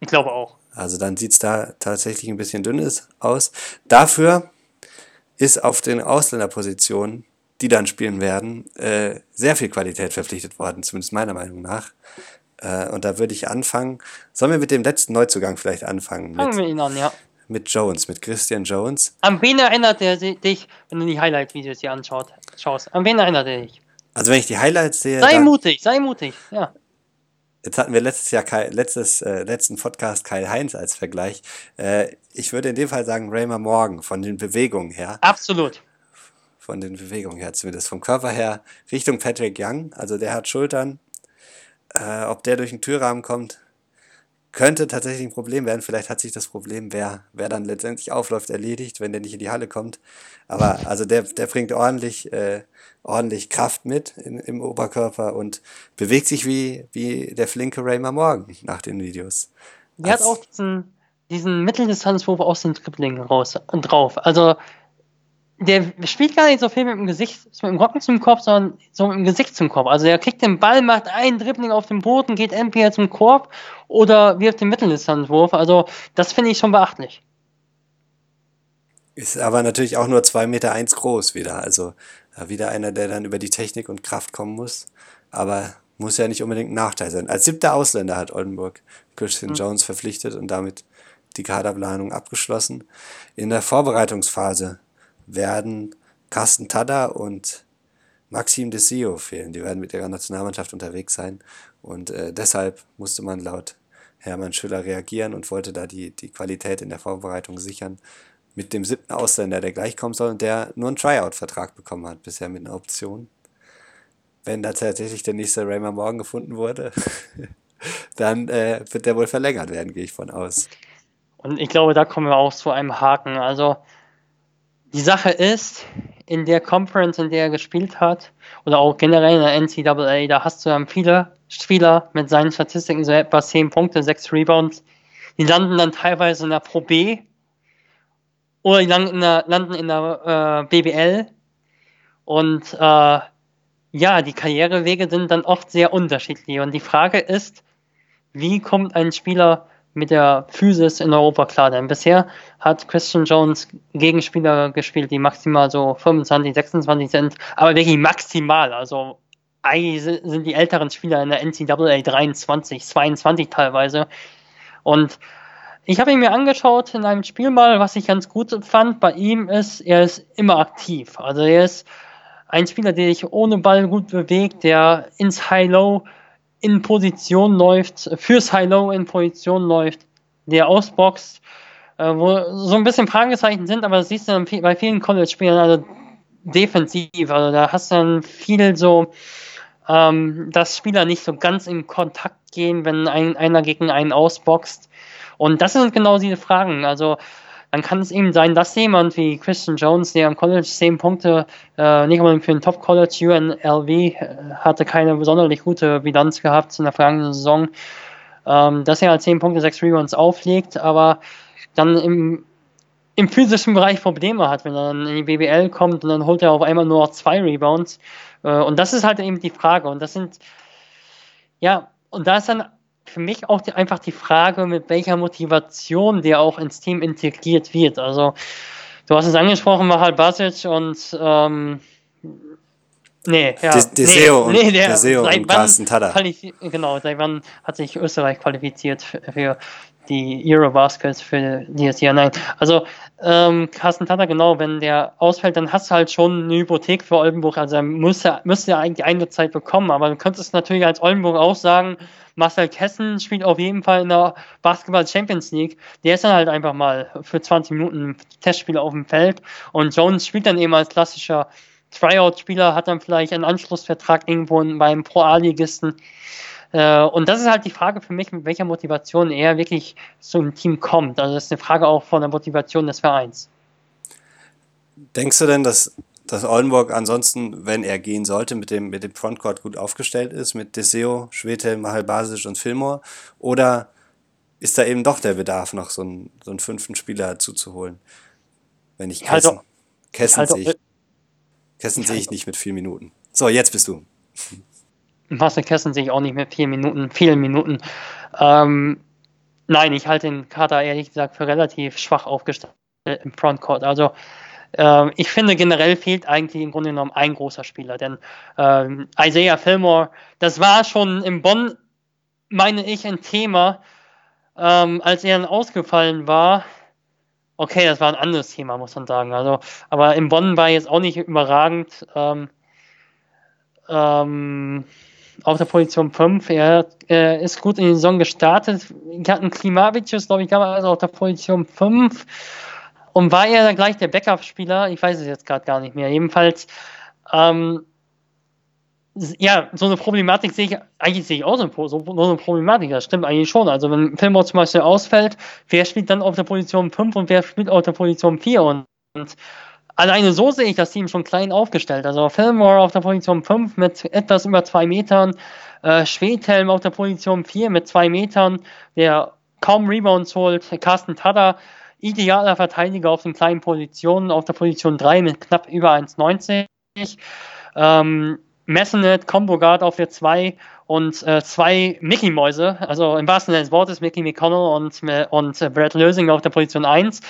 Ich glaube auch. Also dann sieht es da tatsächlich ein bisschen dünn aus. Dafür ist auf den Ausländerpositionen, die dann spielen werden, äh, sehr viel Qualität verpflichtet worden, zumindest meiner Meinung nach. Äh, und da würde ich anfangen. Sollen wir mit dem letzten Neuzugang vielleicht anfangen? Fangen wir ihn an, ja. Mit Jones, mit Christian Jones. An wen erinnert er dich, wenn du die Highlight-Videos hier anschaust? Schaust? An wen erinnert er dich? Also wenn ich die Highlights sehe. Sei mutig, sei mutig, ja. Jetzt hatten wir letztes Jahr Kai, letztes, äh, letzten Podcast Kyle Heinz als Vergleich. Äh, ich würde in dem Fall sagen Raymer Morgan von den Bewegungen her. Absolut. Von den Bewegungen her, zumindest vom Körper her, Richtung Patrick Young. Also der hat Schultern. Äh, ob der durch den Türrahmen kommt, könnte tatsächlich ein Problem werden. Vielleicht hat sich das Problem, wer, wer dann letztendlich aufläuft, erledigt, wenn der nicht in die Halle kommt. Aber also der, der bringt ordentlich, äh, ordentlich Kraft mit in, im Oberkörper und bewegt sich wie, wie der flinke Raymer Morgan nach den Videos. Der hat auch diesen, diesen Mitteldistanzwurf aus dem Dribbling raus und drauf. Also der spielt gar nicht so viel mit dem Gesicht, mit dem Rücken zum Korb, sondern so mit dem Gesicht zum Korb. Also er kriegt den Ball, macht einen Dribbling auf dem Boden, geht entweder zum Korb oder wirft den Mitteldistanzwurf. Also das finde ich schon beachtlich. Ist aber natürlich auch nur 2,1 Meter eins groß wieder. Also wieder einer, der dann über die Technik und Kraft kommen muss. Aber muss ja nicht unbedingt ein Nachteil sein. Als siebter Ausländer hat Oldenburg Christian mhm. Jones verpflichtet und damit die Kaderplanung abgeschlossen. In der Vorbereitungsphase werden Carsten Tada und Maxim Desio fehlen. Die werden mit ihrer Nationalmannschaft unterwegs sein. Und äh, deshalb musste man laut Hermann Schüller reagieren und wollte da die, die Qualität in der Vorbereitung sichern. Mit dem siebten Ausländer, der gleich kommen soll und der nur einen Tryout-Vertrag bekommen hat, bisher mit einer Option. Wenn da tatsächlich der nächste Raymond Morgan gefunden wurde, <laughs> dann äh, wird der wohl verlängert werden, gehe ich von aus. Und ich glaube, da kommen wir auch zu einem Haken. Also, die Sache ist, in der Conference, in der er gespielt hat, oder auch generell in der NCAA, da hast du dann viele Spieler mit seinen Statistiken so etwa 10 Punkte, 6 Rebounds. Die landen dann teilweise in der Pro B oder die landen in der, landen in der äh, BBL. Und äh, ja, die Karrierewege sind dann oft sehr unterschiedlich. Und die Frage ist, wie kommt ein Spieler mit der Physis in Europa klar. Denn bisher hat Christian Jones Gegenspieler gespielt, die maximal so 25, 26 sind, aber wirklich maximal. Also eigentlich sind die älteren Spieler in der NCAA 23, 22 teilweise. Und ich habe ihn mir angeschaut in einem Spiel mal, was ich ganz gut fand bei ihm ist, er ist immer aktiv. Also er ist ein Spieler, der sich ohne Ball gut bewegt, der ins High-Low in Position läuft, fürs High-Low in Position läuft, der ausboxt, äh, wo so ein bisschen Fragezeichen sind, aber das siehst du bei vielen College-Spielern, also defensiv, also da hast du dann viel so, ähm, dass Spieler nicht so ganz in Kontakt gehen, wenn ein, einer gegen einen ausboxt. Und das sind genau diese Fragen. Also dann kann es eben sein, dass jemand wie Christian Jones, der am College 10 Punkte, äh, nicht unbedingt für ein Top-College, UNLV, äh, hatte keine besonders gute Bilanz gehabt in der vergangenen Saison, ähm, dass er halt 10 Punkte, 6 Rebounds auflegt, aber dann im, im physischen Bereich Probleme hat, wenn er dann in die BBL kommt und dann holt er auf einmal nur noch zwei Rebounds. Äh, und das ist halt eben die Frage. Und das sind, ja, und da ist dann für mich auch die, einfach die Frage, mit welcher Motivation der auch ins Team integriert wird. Also, du hast es angesprochen, Mahal Basic und ähm, Nee, ja. Deseo nee, nee, und, Deseo und Carsten Tada. Genau, seit wann hat sich Österreich qualifiziert für die Eurobaskets für dieses Jahr. Nein, also ähm, Carsten Tatter, genau, wenn der ausfällt, dann hast du halt schon eine Hypothek für Oldenburg. Also er müsste, müsste ja eigentlich eine Zeit bekommen, aber du könntest natürlich als Oldenburg auch sagen, Marcel Kessen spielt auf jeden Fall in der Basketball Champions League. Der ist dann halt einfach mal für 20 Minuten Testspieler auf dem Feld und Jones spielt dann eben als klassischer Tryout-Spieler, hat dann vielleicht einen Anschlussvertrag irgendwo beim Pro-A-Ligisten. Äh, und das ist halt die Frage für mich, mit welcher Motivation er wirklich zum Team kommt. Also das ist eine Frage auch von der Motivation des Vereins. Denkst du denn, dass, dass Oldenburg ansonsten, wenn er gehen sollte, mit dem, mit dem Frontcourt gut aufgestellt ist, mit Deseo, Schwete, Mahal Basic und Fillmore? Oder ist da eben doch der Bedarf, noch so einen, so einen fünften Spieler zuzuholen? Wenn ich Kessen, also, Kessen also, sehe ich, Kessen sehe ich nicht mit vier Minuten. So, jetzt bist du. Marcel Kessen sehe ich auch nicht mit vier Minuten, vielen Minuten. Ähm, nein, ich halte den Kader ehrlich gesagt für relativ schwach aufgestellt im Frontcourt. Also äh, ich finde generell fehlt eigentlich im Grunde genommen ein großer Spieler, denn ähm, Isaiah Fillmore, das war schon in Bonn, meine ich, ein Thema, ähm, als er dann ausgefallen war. Okay, das war ein anderes Thema, muss man sagen. Also, aber in Bonn war jetzt auch nicht überragend. Ähm, ähm, auf der Position 5. Er äh, ist gut in die Saison gestartet. Wir hatten Klimavicius, glaube ich, damals auf der Position 5. Und war er dann gleich der Backup-Spieler? Ich weiß es jetzt gerade gar nicht mehr. Jedenfalls, ähm, ja, so eine Problematik sehe ich, eigentlich sehe ich auch so eine, so eine Problematik, das stimmt eigentlich schon. Also wenn Fillmore zum Beispiel ausfällt, wer spielt dann auf der Position 5 und wer spielt auf der Position 4? Und, und Alleine so sehe ich das Team schon klein aufgestellt. Also Fillmore auf der Position 5 mit etwas über 2 Metern, äh, Schwedhelm auf der Position 4 mit 2 Metern, der kaum Rebounds holt, Carsten Tada, idealer Verteidiger auf den kleinen Positionen, auf der Position 3 mit knapp über 1,90. Ähm, Messenet, Combo Guard auf der 2 und äh, zwei Mickey-Mäuse, also im wahrsten Sinne des Wortes Mickey McConnell und, und äh, Brad Lösing auf der Position 1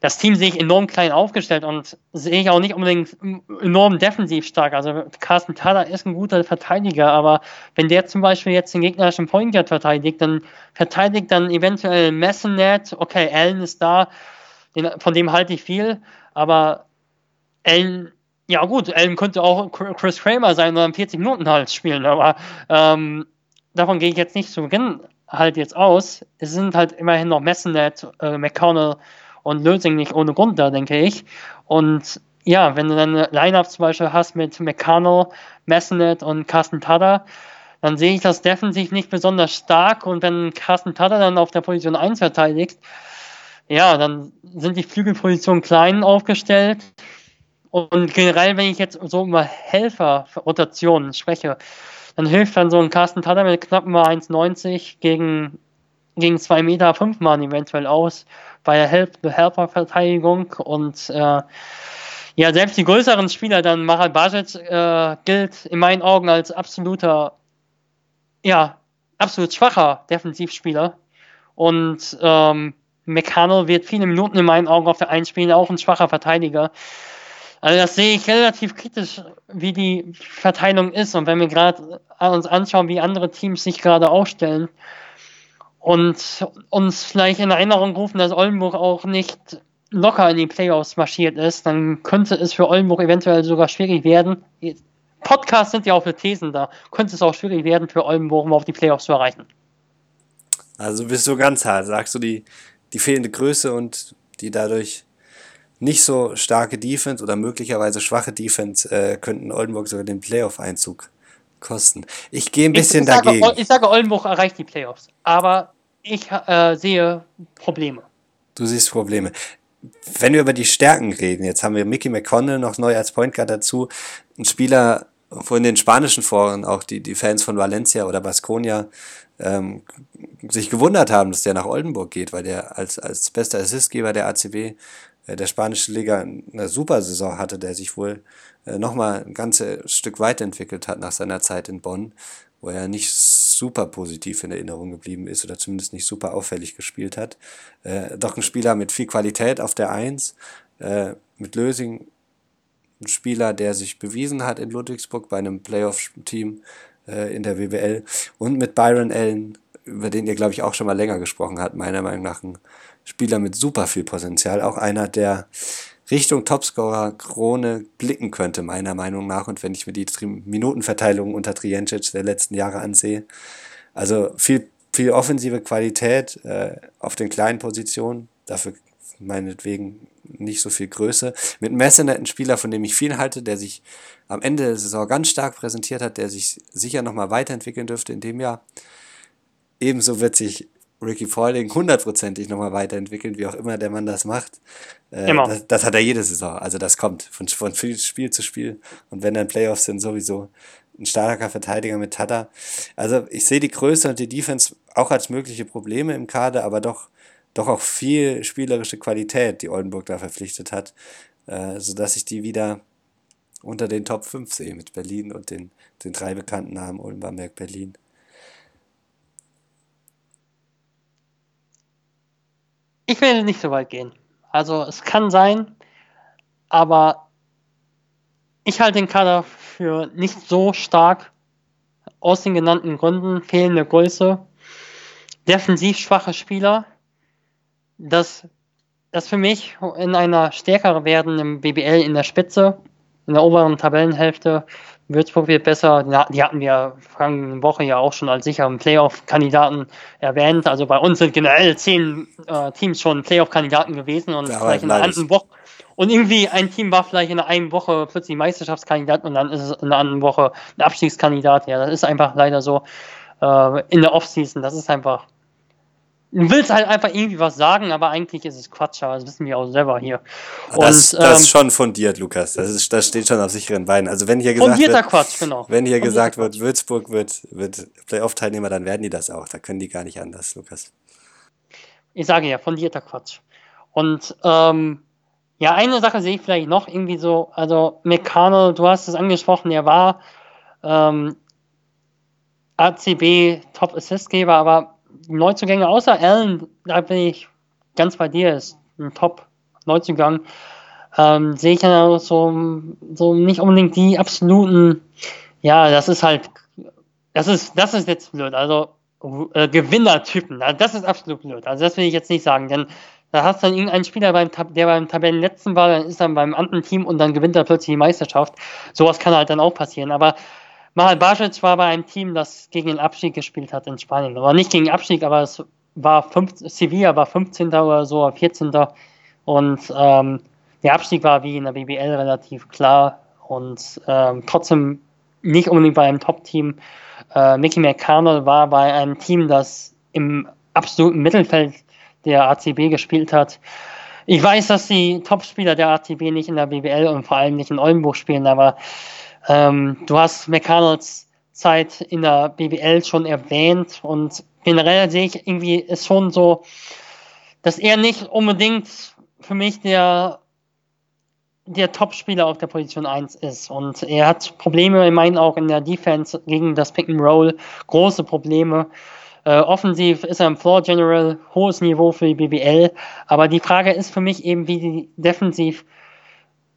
das Team sehe ich enorm klein aufgestellt und sehe ich auch nicht unbedingt enorm defensiv stark. Also Carsten Thaler ist ein guter Verteidiger, aber wenn der zum Beispiel jetzt den gegnerischen Point Guard verteidigt, dann verteidigt dann eventuell Messenet, okay, Allen ist da, von dem halte ich viel, aber Allen, ja gut, Allen könnte auch Chris Kramer sein und dann 40 Minuten halt spielen, aber ähm, davon gehe ich jetzt nicht zu Beginn halt jetzt aus. Es sind halt immerhin noch Messenet, äh, McConnell, und Lösing nicht ohne Grund da, denke ich. Und ja, wenn du dann eine Line-Up zum Beispiel hast mit McConnell, Messenet und Carsten Tada, dann sehe ich das defensiv nicht besonders stark. Und wenn Carsten Tada dann auf der Position 1 verteidigt, ja, dann sind die Flügelpositionen klein aufgestellt. Und generell, wenn ich jetzt so über Helfer-Rotationen spreche, dann hilft dann so ein Carsten Tada mit knapp mal 1,90 gegen, gegen 2 Meter 5 Mann eventuell aus bei der Help Helper-Verteidigung und äh, ja, selbst die größeren Spieler, dann Maral Bajic äh, gilt in meinen Augen als absoluter, ja, absolut schwacher Defensivspieler. Und ähm, McConnell wird viele Minuten in meinen Augen auf der Eins spielen, auch ein schwacher Verteidiger. Also das sehe ich relativ kritisch, wie die Verteilung ist. Und wenn wir gerade uns anschauen, wie andere Teams sich gerade aufstellen, und uns vielleicht in Erinnerung rufen, dass Oldenburg auch nicht locker in die Playoffs marschiert ist, dann könnte es für Oldenburg eventuell sogar schwierig werden. Podcasts sind ja auch für Thesen da. Könnte es auch schwierig werden für Oldenburg, um auf die Playoffs zu erreichen. Also bist du ganz hart. Sagst du, die, die fehlende Größe und die dadurch nicht so starke Defense oder möglicherweise schwache Defense äh, könnten Oldenburg sogar den Playoff-Einzug kosten. Ich gehe ein bisschen ich, ich dagegen. Sage, ich sage, Oldenburg erreicht die Playoffs. Aber ich äh, sehe Probleme. Du siehst Probleme. Wenn wir über die Stärken reden, jetzt haben wir Mickey McConnell noch neu als Point Guard dazu, ein Spieler von den spanischen Foren, auch die, die Fans von Valencia oder Basconia, ähm, sich gewundert haben, dass der nach Oldenburg geht, weil der als, als bester Assistgeber der ACB äh, der spanischen Liga eine super Saison hatte, der sich wohl äh, nochmal ein ganzes Stück weiterentwickelt hat nach seiner Zeit in Bonn, wo er nicht super positiv in Erinnerung geblieben ist oder zumindest nicht super auffällig gespielt hat. Äh, doch ein Spieler mit viel Qualität auf der Eins, äh, mit Lösing, ein Spieler, der sich bewiesen hat in Ludwigsburg bei einem Playoff-Team äh, in der WWL und mit Byron Allen über den ihr, glaube ich, auch schon mal länger gesprochen habt, meiner Meinung nach ein Spieler mit super viel Potenzial. Auch einer, der Richtung Topscorer Krone blicken könnte, meiner Meinung nach. Und wenn ich mir die Minutenverteilung unter Triencic der letzten Jahre ansehe, also viel, viel offensive Qualität äh, auf den kleinen Positionen, dafür meinetwegen nicht so viel Größe. Mit Messenet ein Spieler, von dem ich viel halte, der sich am Ende der Saison ganz stark präsentiert hat, der sich sicher nochmal weiterentwickeln dürfte in dem Jahr. Ebenso wird sich Ricky Pauling hundertprozentig nochmal weiterentwickeln, wie auch immer der Mann das macht. Äh, immer. Das, das, hat er jede Saison. Also das kommt von, von Spiel zu Spiel. Und wenn dann Playoffs sind, sowieso ein starker Verteidiger mit Tata. Also ich sehe die Größe und die Defense auch als mögliche Probleme im Kader, aber doch, doch auch viel spielerische Qualität, die Oldenburg da verpflichtet hat, äh, sodass ich die wieder unter den Top 5 sehe mit Berlin und den, den drei bekannten Namen Ulm, Bamberg, Berlin. Ich werde nicht so weit gehen. Also es kann sein, aber ich halte den Kader für nicht so stark aus den genannten Gründen. Fehlende Größe, defensiv schwache Spieler. Das, das für mich in einer stärker werdenden BBL in der Spitze, in der oberen Tabellenhälfte Würzburg wird besser. Die hatten wir vergangene Woche ja auch schon als sicheren Playoff-Kandidaten erwähnt. Also bei uns sind generell zehn äh, Teams schon Playoff-Kandidaten gewesen und ja, vielleicht in einer anderen Woche. Und irgendwie ein Team war vielleicht in einer Woche plötzlich Meisterschaftskandidat und dann ist es in einer anderen Woche ein Abstiegskandidat. Ja, das ist einfach leider so äh, in der Offseason. Das ist einfach Du willst halt einfach irgendwie was sagen, aber eigentlich ist es Quatsch, aber das wissen wir auch selber hier. Und, das, das ähm, ist schon fundiert, Lukas. Das, ist, das steht schon auf sicheren Beinen. Also wenn hier gesagt wird, Quatsch, genau. Wenn hier gesagt wird, Würzburg wird, wird Playoff-Teilnehmer, dann werden die das auch. Da können die gar nicht anders, Lukas. Ich sage ja, fundierter Quatsch. Und ähm, ja, eine Sache sehe ich vielleicht noch irgendwie so, also McConnell, du hast es angesprochen, er war ähm, ACB Top-Assistgeber, aber Neuzugänge außer Allen, da bin ich ganz bei dir, ist ein Top-Neuzugang. Ähm, sehe ich ja so, so nicht unbedingt die absoluten, ja, das ist halt, das ist, das ist jetzt blöd, also äh, Gewinnertypen, das ist absolut blöd, also das will ich jetzt nicht sagen, denn da hast du dann irgendeinen Spieler, beim, der beim Tabellenletzten war, dann ist dann beim anderen Team und dann gewinnt er plötzlich die Meisterschaft. Sowas kann halt dann auch passieren, aber Mahal Basic war bei einem Team, das gegen den Abstieg gespielt hat in Spanien. War nicht gegen den Abstieg, aber es war 15, Sevilla war 15. oder so, 14. Und ähm, der Abstieg war wie in der BBL relativ klar und ähm, trotzdem nicht unbedingt bei einem Top-Team. Äh, Mickey McConnell war bei einem Team, das im absoluten Mittelfeld der ACB gespielt hat. Ich weiß, dass die Top-Spieler der ACB nicht in der BBL und vor allem nicht in Oldenburg spielen, aber ähm, du hast McConnells Zeit in der BBL schon erwähnt und generell sehe ich irgendwie ist schon so, dass er nicht unbedingt für mich der der Top-Spieler auf der Position 1 ist. Und er hat Probleme, ich meine auch in der Defense gegen das Pick and Roll, große Probleme. Äh, offensiv ist er im Floor General, hohes Niveau für die BBL. Aber die Frage ist für mich eben, wie die defensiv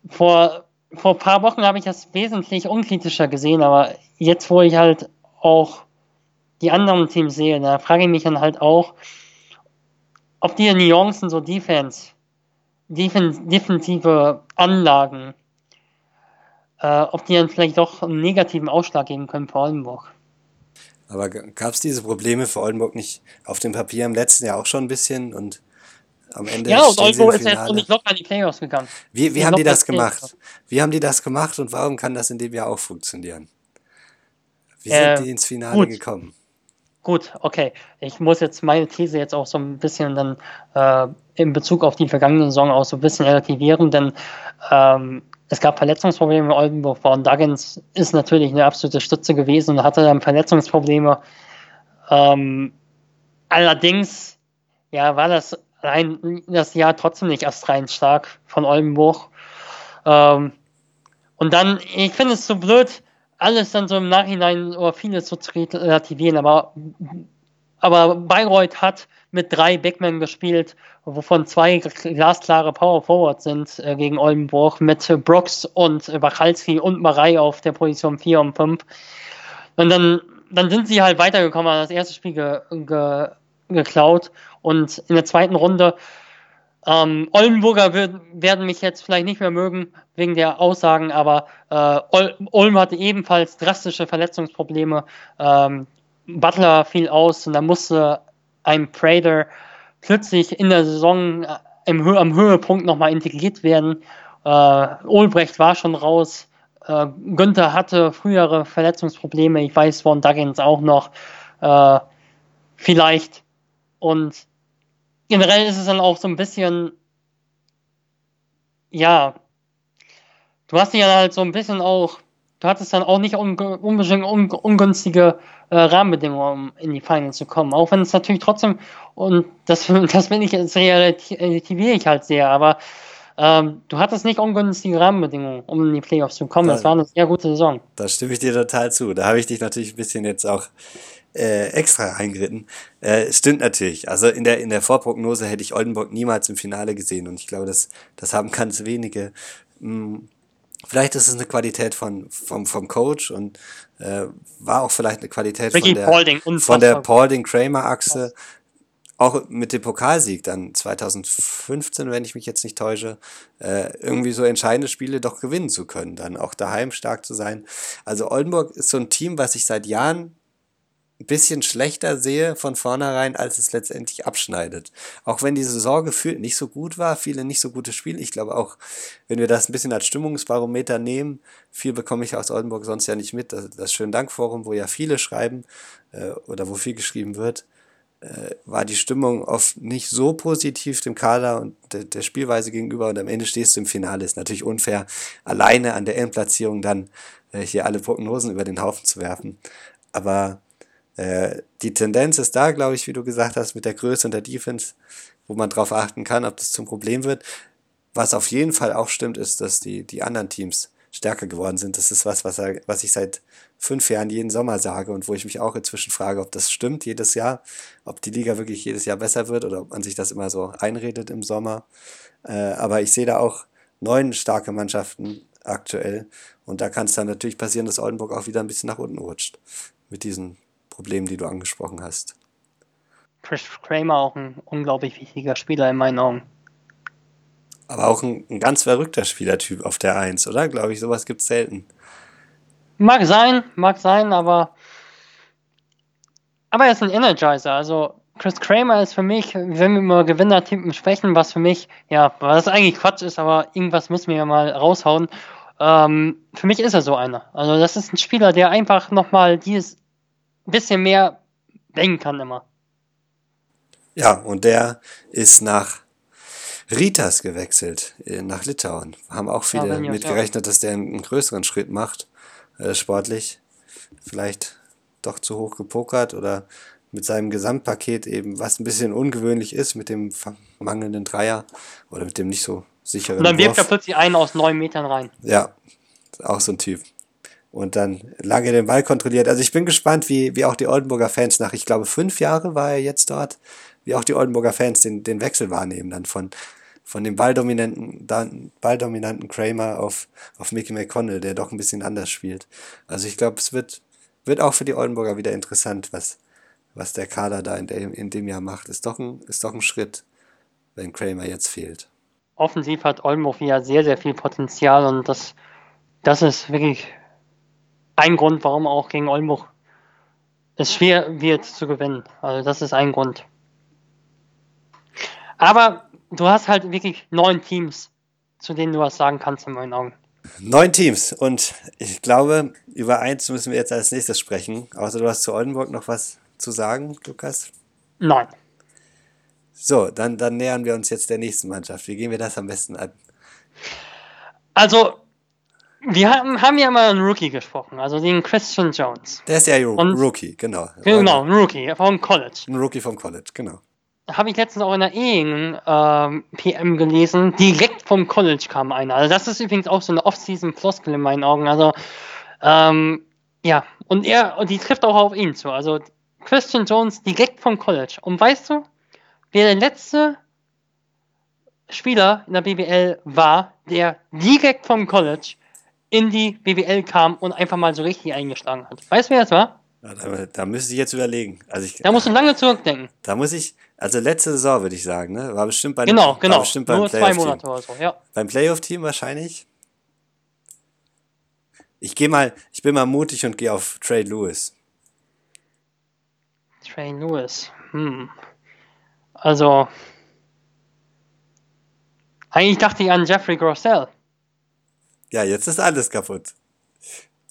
vor vor ein paar Wochen habe ich das wesentlich unkritischer gesehen, aber jetzt, wo ich halt auch die anderen Teams sehe, da frage ich mich dann halt auch, ob die Nuancen so Defense, Defen defensive Anlagen, äh, ob die dann vielleicht doch einen negativen Ausschlag geben können für Oldenburg. Aber gab es diese Probleme für Oldenburg nicht auf dem Papier im letzten Jahr auch schon ein bisschen und am Ende ja, und Oldenburg ist jetzt nicht locker in die Playoffs gegangen. Wie, wie haben die das gemacht? Wie haben die das gemacht und warum kann das in dem Jahr auch funktionieren? Wie sind äh, die ins Finale gut. gekommen? Gut, okay. Ich muss jetzt meine These jetzt auch so ein bisschen dann äh, in Bezug auf die vergangene Saison auch so ein bisschen relativieren, denn ähm, es gab Verletzungsprobleme in Oldenburg. Von Duggins ist natürlich eine absolute Stütze gewesen und hatte dann Verletzungsprobleme. Ähm, allerdings, ja, war das rein das Jahr trotzdem nicht erst rein stark von Oldenburg. Ähm, und dann, ich finde es so blöd, alles dann so im Nachhinein oder vieles so zu relativieren, aber, aber Bayreuth hat mit drei Backmen gespielt, wovon zwei glasklare Power Forwards sind äh, gegen Oldenburg, mit Brooks und Wachalski und Marei auf der Position 4 und 5. Und dann dann sind sie halt weitergekommen, haben das erste Spiel ge, ge, geklaut und in der zweiten Runde ähm, Oldenburger wird, werden mich jetzt vielleicht nicht mehr mögen wegen der Aussagen, aber äh, Ulm hatte ebenfalls drastische Verletzungsprobleme. Ähm, Butler fiel aus und da musste ein Prater plötzlich in der Saison äh, im, am Höhepunkt nochmal integriert werden. Äh, Olbrecht war schon raus. Äh, Günther hatte frühere Verletzungsprobleme. Ich weiß von Duggins auch noch. Äh, vielleicht. Und generell ist es dann auch so ein bisschen, ja, du hast dich ja halt so ein bisschen auch, du hattest dann auch nicht unbedingt un ungünstige äh, Rahmenbedingungen, um in die Finals zu kommen. Auch wenn es natürlich trotzdem, und das, <laughs> das finde ich, das relativiere ich halt sehr, aber ähm, du hattest nicht ungünstige Rahmenbedingungen, um in die Playoffs zu kommen. Das war eine sehr gute Saison. Da stimme ich dir total zu. Da habe ich dich natürlich ein bisschen jetzt auch äh, extra eingeritten. Äh, stimmt natürlich. Also in der, in der Vorprognose hätte ich Oldenburg niemals im Finale gesehen und ich glaube, das, das haben ganz wenige. Hm, vielleicht ist es eine Qualität von, vom, vom Coach und äh, war auch vielleicht eine Qualität Ricky von der, Paulding, von der Paulding-Kramer-Achse. Auch mit dem Pokalsieg dann 2015, wenn ich mich jetzt nicht täusche, äh, irgendwie so entscheidende Spiele doch gewinnen zu können, dann auch daheim stark zu sein. Also Oldenburg ist so ein Team, was ich seit Jahren ein bisschen schlechter sehe von vornherein, als es letztendlich abschneidet. Auch wenn die Saison gefühlt nicht so gut war, viele nicht so gute Spiele. Ich glaube auch, wenn wir das ein bisschen als Stimmungsbarometer nehmen, viel bekomme ich aus Oldenburg sonst ja nicht mit. Das, das Schönen Dank Forum, wo ja viele schreiben äh, oder wo viel geschrieben wird, äh, war die Stimmung oft nicht so positiv dem Kader und de, der Spielweise gegenüber und am Ende stehst du im Finale. Ist natürlich unfair, alleine an der Endplatzierung dann äh, hier alle Prognosen über den Haufen zu werfen. Aber äh, die Tendenz ist da, glaube ich, wie du gesagt hast, mit der Größe und der Defense, wo man drauf achten kann, ob das zum Problem wird. Was auf jeden Fall auch stimmt, ist, dass die, die anderen Teams stärker geworden sind. Das ist was, was, was ich seit fünf Jahren jeden Sommer sage und wo ich mich auch inzwischen frage, ob das stimmt jedes Jahr, ob die Liga wirklich jedes Jahr besser wird oder ob man sich das immer so einredet im Sommer. Äh, aber ich sehe da auch neun starke Mannschaften aktuell und da kann es dann natürlich passieren, dass Oldenburg auch wieder ein bisschen nach unten rutscht mit diesen Problemen, die du angesprochen hast. Chris Kramer auch ein unglaublich wichtiger Spieler in meinen Augen. Aber auch ein, ein ganz verrückter Spielertyp auf der Eins, oder? Glaube ich, sowas gibt es selten. Mag sein, mag sein, aber aber er ist ein Energizer. Also Chris Kramer ist für mich, wenn wir über Gewinnertypen sprechen, was für mich, ja, was eigentlich Quatsch ist, aber irgendwas müssen wir ja mal raushauen. Ähm, für mich ist er so einer. Also das ist ein Spieler, der einfach nochmal dieses ein bisschen mehr denken kann immer. Ja, und der ist nach Ritas gewechselt, äh, nach Litauen. Haben auch viele ja, mitgerechnet, dass der einen größeren Schritt macht, äh, sportlich. Vielleicht doch zu hoch gepokert oder mit seinem Gesamtpaket eben, was ein bisschen ungewöhnlich ist mit dem mangelnden Dreier oder mit dem nicht so sicheren Und dann wirft er plötzlich einen aus neun Metern rein. Ja, auch so ein Typ und dann lange den Ball kontrolliert. Also ich bin gespannt, wie, wie auch die Oldenburger Fans nach, ich glaube, fünf Jahre war er jetzt dort, wie auch die Oldenburger Fans den, den Wechsel wahrnehmen dann von, von dem balldominanten, dann, balldominanten Kramer auf, auf Mickey McConnell, der doch ein bisschen anders spielt. Also ich glaube, es wird, wird auch für die Oldenburger wieder interessant, was, was der Kader da in dem, in dem Jahr macht. Ist doch, ein, ist doch ein Schritt, wenn Kramer jetzt fehlt. Offensiv hat Oldenburg ja sehr, sehr viel Potenzial und das, das ist wirklich ein Grund, warum auch gegen Oldenburg es schwer wird zu gewinnen. Also das ist ein Grund. Aber du hast halt wirklich neun Teams, zu denen du was sagen kannst in meinen Augen. Neun Teams und ich glaube, über eins müssen wir jetzt als nächstes sprechen. Außer du hast zu Oldenburg noch was zu sagen, Lukas? Nein. So, dann, dann nähern wir uns jetzt der nächsten Mannschaft. Wie gehen wir das am besten an? Also, wir haben, haben ja mal einen Rookie gesprochen, also den Christian Jones. Der ist ja ein Rookie, genau. Genau, ein Rookie vom College. Ein Rookie vom College, genau. Habe ich letztens auch in der EN ähm, PM gelesen, direkt vom College kam einer. Also das ist übrigens auch so eine Off-Season-Floskel in meinen Augen. Also, ähm, ja, und er, und die trifft auch auf ihn zu. Also Christian Jones direkt vom College. Und weißt du, wer der letzte Spieler in der BBL war, der direkt vom College in die BWL kam und einfach mal so richtig eingeschlagen hat. Weißt du, wer das war? Ja, da, da müsste ich jetzt überlegen. Also ich, Da musst du lange zurückdenken. da muss ich, also letzte Saison würde ich sagen, ne? War bestimmt bei Genau, war genau. bestimmt beim Nur zwei Playoff-Team. Monate oder so, ja. Beim Playoff-Team wahrscheinlich. Ich gehe mal, ich bin mal mutig und gehe auf Trey Lewis. Trey Lewis. Hm. Also. Eigentlich dachte ich an Jeffrey Grossell. Ja, jetzt ist alles kaputt.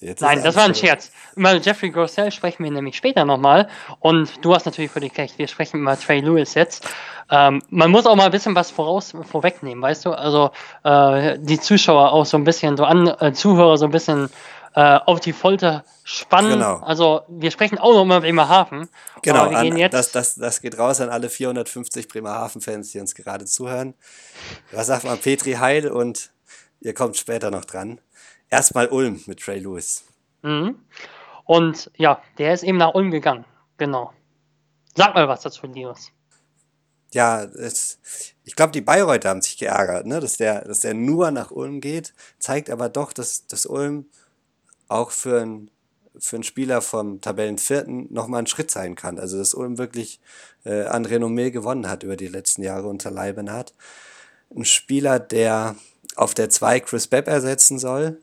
Jetzt Nein, das war ein. Scherz. Über Jeffrey Grossell sprechen wir nämlich später nochmal. Und du hast natürlich völlig recht, wir sprechen über Trey Lewis jetzt. Ähm, man muss auch mal ein bisschen was voraus vorwegnehmen, weißt du? Also äh, die Zuschauer auch so ein bisschen, so an, äh, Zuhörer so ein bisschen äh, auf die Folter spannen. Genau. Also wir sprechen auch noch über Bremerhaven. Genau, aber wir an, gehen jetzt. das, das, das geht raus an alle 450 Bremerhaven-Fans, die uns gerade zuhören. Was sagt man, Petri Heil und ihr kommt später noch dran. Erstmal Ulm mit Trey Lewis. Mhm. Und ja, der ist eben nach Ulm gegangen. Genau. Sag mal was dazu, Linus. Ja, es, ich glaube, die Bayreuther haben sich geärgert, ne? dass, der, dass der nur nach Ulm geht, zeigt aber doch, dass, dass Ulm auch für einen für einen Spieler vom Tabellenvierten nochmal ein Schritt sein kann. Also dass Ulm wirklich äh, an Renommee gewonnen hat über die letzten Jahre unter Leibenhardt. Ein Spieler, der auf der 2 Chris Bepp ersetzen soll,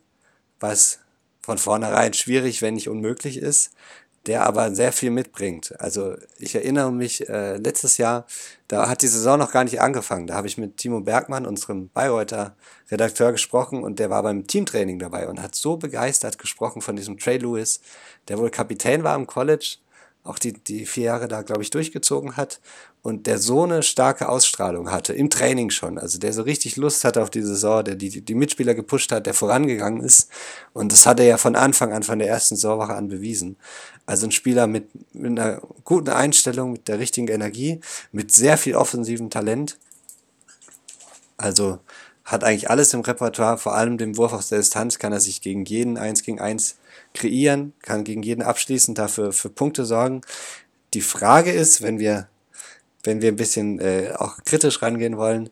was von vornherein schwierig, wenn nicht unmöglich ist, der aber sehr viel mitbringt. Also ich erinnere mich, äh, letztes Jahr, da hat die Saison noch gar nicht angefangen. Da habe ich mit Timo Bergmann, unserem Bayreuther Redakteur, gesprochen und der war beim Teamtraining dabei und hat so begeistert gesprochen von diesem Trey Lewis, der wohl Kapitän war im College, auch die, die vier Jahre da, glaube ich, durchgezogen hat und der so eine starke Ausstrahlung hatte, im Training schon, also der so richtig Lust hatte auf die Saison, der die, die Mitspieler gepusht hat, der vorangegangen ist und das hat er ja von Anfang an, von der ersten Saisonwoche an bewiesen. Also ein Spieler mit, mit einer guten Einstellung, mit der richtigen Energie, mit sehr viel offensivem Talent. Also hat eigentlich alles im Repertoire, vor allem den Wurf aus der Distanz, kann er sich gegen jeden 1 gegen 1 kreieren, kann gegen jeden abschließen, dafür für Punkte sorgen. Die Frage ist, wenn wir, wenn wir ein bisschen äh, auch kritisch rangehen wollen,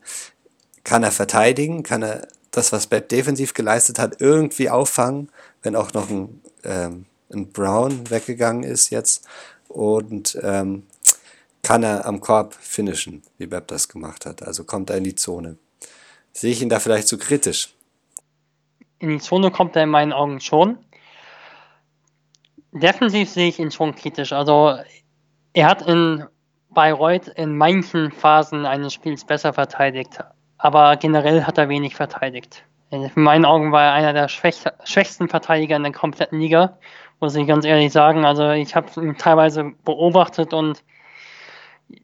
kann er verteidigen, kann er das, was Bepp defensiv geleistet hat, irgendwie auffangen, wenn auch noch ein, ähm, ein Brown weggegangen ist jetzt und ähm, kann er am Korb finishen, wie Bepp das gemacht hat. Also kommt er in die Zone. Sehe ich ihn da vielleicht zu kritisch? In die Zone kommt er in meinen Augen schon. Defensiv sehe ich ihn schon kritisch. Also er hat in Bayreuth in manchen Phasen eines Spiels besser verteidigt, aber generell hat er wenig verteidigt. In meinen Augen war er einer der schwäch schwächsten Verteidiger in der kompletten Liga, muss ich ganz ehrlich sagen. Also ich habe ihn teilweise beobachtet und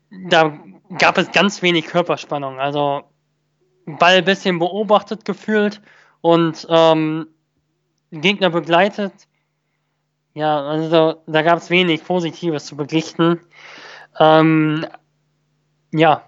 da gab es ganz wenig Körperspannung. Also Ball ein bisschen beobachtet gefühlt und ähm, Gegner begleitet. Ja, also da gab es wenig Positives zu berichten. Ähm, ja.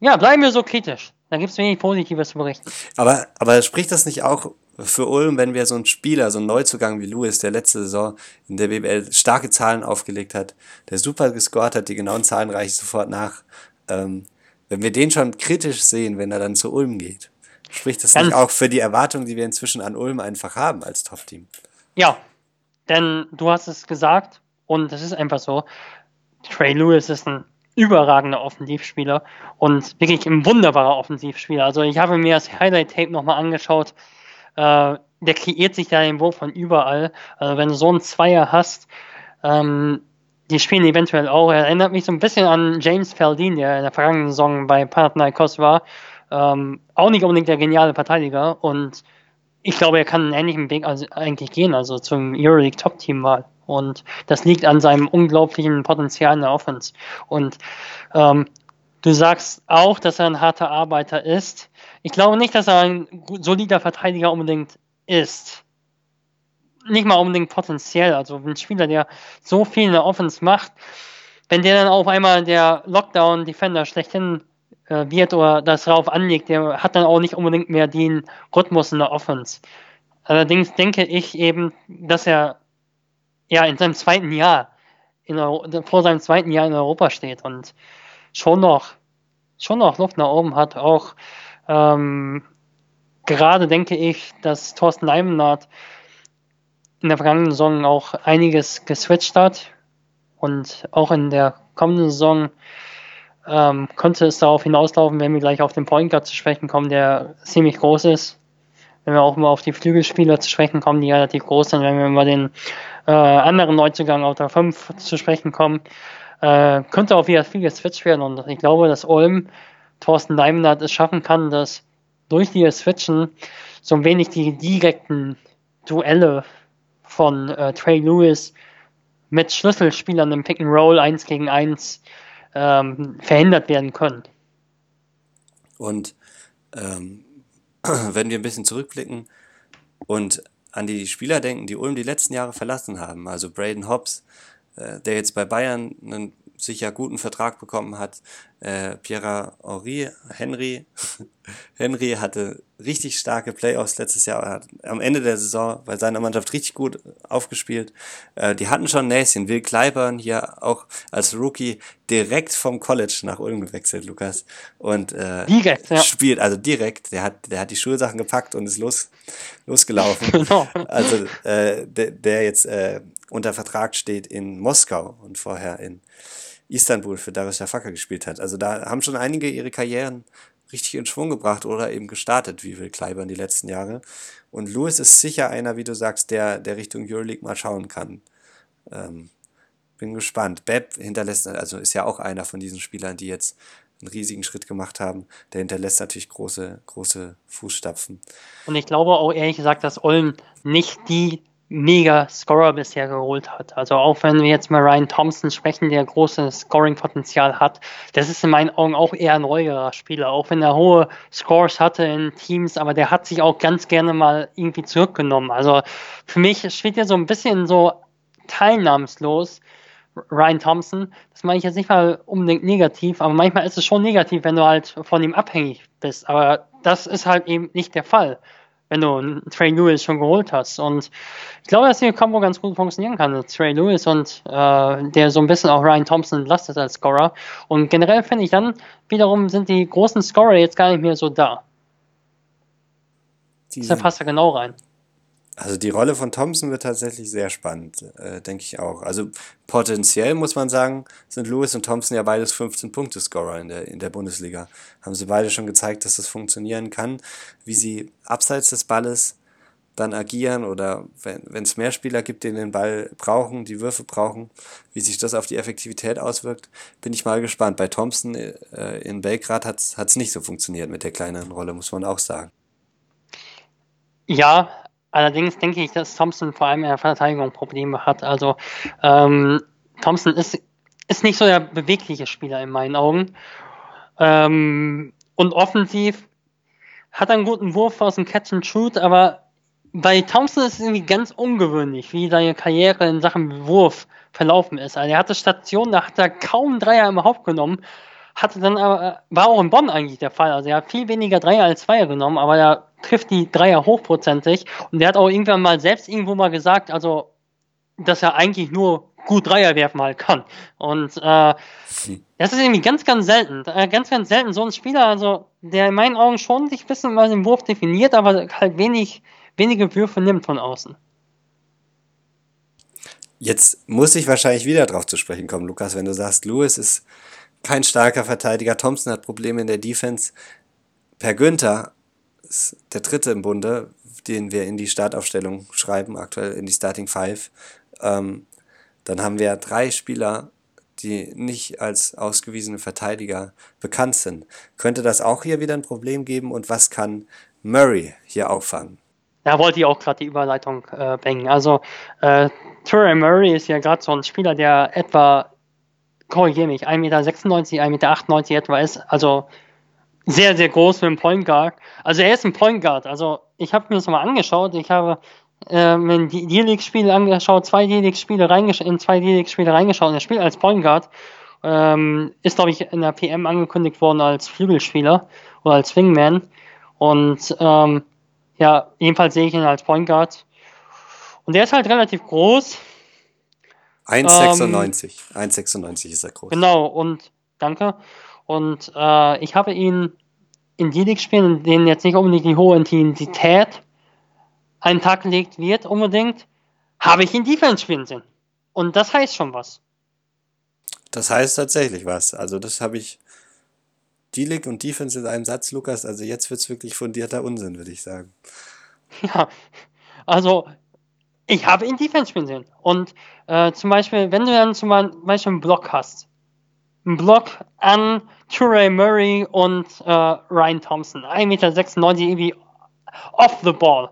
ja, bleiben wir so kritisch. Da gibt es wenig Positives zu berichten. Aber, aber spricht das nicht auch für Ulm, wenn wir so einen Spieler, so einen Neuzugang wie Louis, der letzte Saison in der BBL starke Zahlen aufgelegt hat, der super gescored hat, die genauen Zahlen reiche ich sofort nach, ähm, wenn wir den schon kritisch sehen, wenn er dann zu Ulm geht, spricht das nicht auch für die Erwartungen, die wir inzwischen an Ulm einfach haben als Top-Team? Ja, denn du hast es gesagt und es ist einfach so. Trey Lewis ist ein überragender Offensivspieler und wirklich ein wunderbarer Offensivspieler. Also ich habe mir das Highlight-Tape nochmal angeschaut. Äh, der kreiert sich da den Wurf von überall. Also wenn du so einen Zweier hast, ähm, die spielen eventuell auch. Er erinnert mich so ein bisschen an James Feldin, der in der vergangenen Saison bei Panathinaikos war. Ähm, auch nicht unbedingt der geniale Verteidiger und ich glaube, er kann einen ähnlichen Weg also eigentlich gehen, also zum Euroleague Top Team Wahl. Und das liegt an seinem unglaublichen Potenzial in der Offense. Und ähm, du sagst auch, dass er ein harter Arbeiter ist. Ich glaube nicht, dass er ein solider Verteidiger unbedingt ist. Nicht mal unbedingt potenziell. Also ein Spieler, der so viel in der Offense macht, wenn der dann auf einmal der Lockdown-Defender schlechthin äh, wird oder das darauf anlegt, der hat dann auch nicht unbedingt mehr den Rhythmus in der Offense. Allerdings denke ich eben, dass er ja in seinem zweiten Jahr in vor seinem zweiten Jahr in Europa steht und schon noch schon noch Luft nach oben hat. Auch ähm, gerade denke ich, dass Thorsten Leimenhardt in der vergangenen Saison auch einiges geswitcht hat. Und auch in der kommenden Saison ähm, könnte es darauf hinauslaufen, wenn wir gleich auf den Point Guard zu sprechen kommen, der ziemlich groß ist. Wenn wir auch mal auf die Flügelspieler zu sprechen kommen, die relativ groß sind, wenn wir mal den äh, anderen Neuzugang auf der 5 zu sprechen kommen, äh, könnte auch wieder viel geswitcht werden. Und ich glaube, dass Olm Thorsten Leimnert es schaffen kann, dass durch die Switchen so ein wenig die direkten Duelle von äh, Trey Lewis mit Schlüsselspielern im Pick and Roll 1 gegen 1 ähm, verhindert werden können. Und ähm, <clears throat> wenn wir ein bisschen zurückblicken und an die Spieler denken, die Ulm die letzten Jahre verlassen haben, also Braden Hobbs, äh, der jetzt bei Bayern einen sicher guten Vertrag bekommen hat. Äh, Pierre Henry, Henry, <laughs> Henry hatte richtig starke Playoffs letztes Jahr, hat am Ende der Saison bei seiner Mannschaft richtig gut aufgespielt. Äh, die hatten schon Näschen. Will Kleibern hier auch als Rookie direkt vom College nach Ulm gewechselt, Lukas. Und äh, direkt, ja. spielt, also direkt, der hat, der hat die Schulsachen gepackt und ist los, losgelaufen. <laughs> Genau. Also äh, der, der jetzt äh, unter Vertrag steht in Moskau und vorher in Istanbul für Darius Shafaka gespielt hat. Also da haben schon einige ihre Karrieren richtig in Schwung gebracht oder eben gestartet, wie Will Kleiber in die letzten Jahre. Und Lewis ist sicher einer, wie du sagst, der, der Richtung Euroleague mal schauen kann. Ähm, bin gespannt. Beb hinterlässt, also ist ja auch einer von diesen Spielern, die jetzt einen riesigen Schritt gemacht haben. Der hinterlässt natürlich große, große Fußstapfen. Und ich glaube auch ehrlich gesagt, dass Olm nicht die Mega-Scorer bisher geholt hat. Also auch wenn wir jetzt mal Ryan Thompson sprechen, der großes Scoring-Potenzial hat, das ist in meinen Augen auch eher ein ruhigerer Spieler, auch wenn er hohe Scores hatte in Teams, aber der hat sich auch ganz gerne mal irgendwie zurückgenommen. Also für mich steht er so ein bisschen so teilnahmslos. Ryan Thompson, das meine ich jetzt nicht mal unbedingt negativ, aber manchmal ist es schon negativ, wenn du halt von ihm abhängig bist. Aber das ist halt eben nicht der Fall wenn du einen Trey Lewis schon geholt hast. Und ich glaube, dass die Combo ganz gut funktionieren kann. Trey Lewis und äh, der so ein bisschen auch Ryan Thompson entlastet als Scorer. Und generell finde ich dann, wiederum sind die großen Scorer jetzt gar nicht mehr so da. Deshalb passt er genau rein. Also die Rolle von Thompson wird tatsächlich sehr spannend, äh, denke ich auch. Also potenziell muss man sagen, sind Lewis und Thompson ja beides 15-Punkte-Scorer in der, in der Bundesliga. Haben sie beide schon gezeigt, dass das funktionieren kann. Wie sie abseits des Balles dann agieren oder wenn es mehr Spieler gibt, die den Ball brauchen, die Würfe brauchen, wie sich das auf die Effektivität auswirkt, bin ich mal gespannt. Bei Thompson äh, in Belgrad hat es nicht so funktioniert mit der kleineren Rolle, muss man auch sagen. Ja, Allerdings denke ich, dass Thompson vor allem in der Verteidigung Probleme hat. Also ähm, Thompson ist, ist nicht so der bewegliche Spieler in meinen Augen. Ähm, und offensiv hat er einen guten Wurf aus dem Catch and Shoot, aber bei Thompson ist es irgendwie ganz ungewöhnlich, wie seine Karriere in Sachen Wurf verlaufen ist. Also er hatte Stationen, da hat er kaum Dreier im Haupt genommen, hatte dann aber, war auch in Bonn eigentlich der Fall. Also er hat viel weniger Dreier als Zweier genommen, aber er trifft die Dreier hochprozentig. Und der hat auch irgendwann mal selbst irgendwo mal gesagt, also, dass er eigentlich nur gut Dreier werfen halt kann. Und äh, das ist irgendwie ganz, ganz selten. Äh, ganz, ganz selten so ein Spieler, also der in meinen Augen schon sich ein bisschen mal den Wurf definiert, aber halt wenig, wenige Würfe nimmt von außen. Jetzt muss ich wahrscheinlich wieder drauf zu sprechen kommen, Lukas, wenn du sagst, Lewis ist kein starker Verteidiger, Thompson hat Probleme in der Defense. Per Günther ist der dritte im Bunde, den wir in die Startaufstellung schreiben, aktuell in die Starting Five. Ähm, dann haben wir drei Spieler, die nicht als ausgewiesene Verteidiger bekannt sind. Könnte das auch hier wieder ein Problem geben und was kann Murray hier auffangen? Da wollte ich auch gerade die Überleitung äh, bringen. Also äh, Terry Murray ist ja gerade so ein Spieler, der etwa, korrigiere mich, 1,96 Meter, 1,98 Meter etwa ist. Also sehr, sehr groß für einen Point Guard. Also er ist ein Point Guard. Also ich habe mir das mal angeschaut. Ich habe äh, mir die D-League-Spiele angeschaut, zwei D-League-Spiele in zwei D-League-Spiele reingeschaut. Er spielt als Point Guard. Ähm, ist, glaube ich, in der PM angekündigt worden als Flügelspieler oder als Wingman. Und ähm, ja, jedenfalls sehe ich ihn als Point Guard. Und der ist halt relativ groß. 1,96. Ähm, 1,96 ist er groß. Genau, und danke. Und äh, ich habe ihn in die League spielen, in denen jetzt nicht unbedingt die hohe Intensität einen Tag gelegt wird, unbedingt, habe ich ihn Defense spielen sehen. Und das heißt schon was. Das heißt tatsächlich was. Also das habe ich D-Lig und Defense in einem Satz, Lukas. Also jetzt wird es wirklich fundierter Unsinn, würde ich sagen. <laughs> Ja, also ich habe ihn Defense spielen sehen. Und äh, zum Beispiel, wenn du dann zum Beispiel einen Block hast, einen Block an Turay Murray und äh, Ryan Thompson, 1,96 Meter irgendwie off the ball,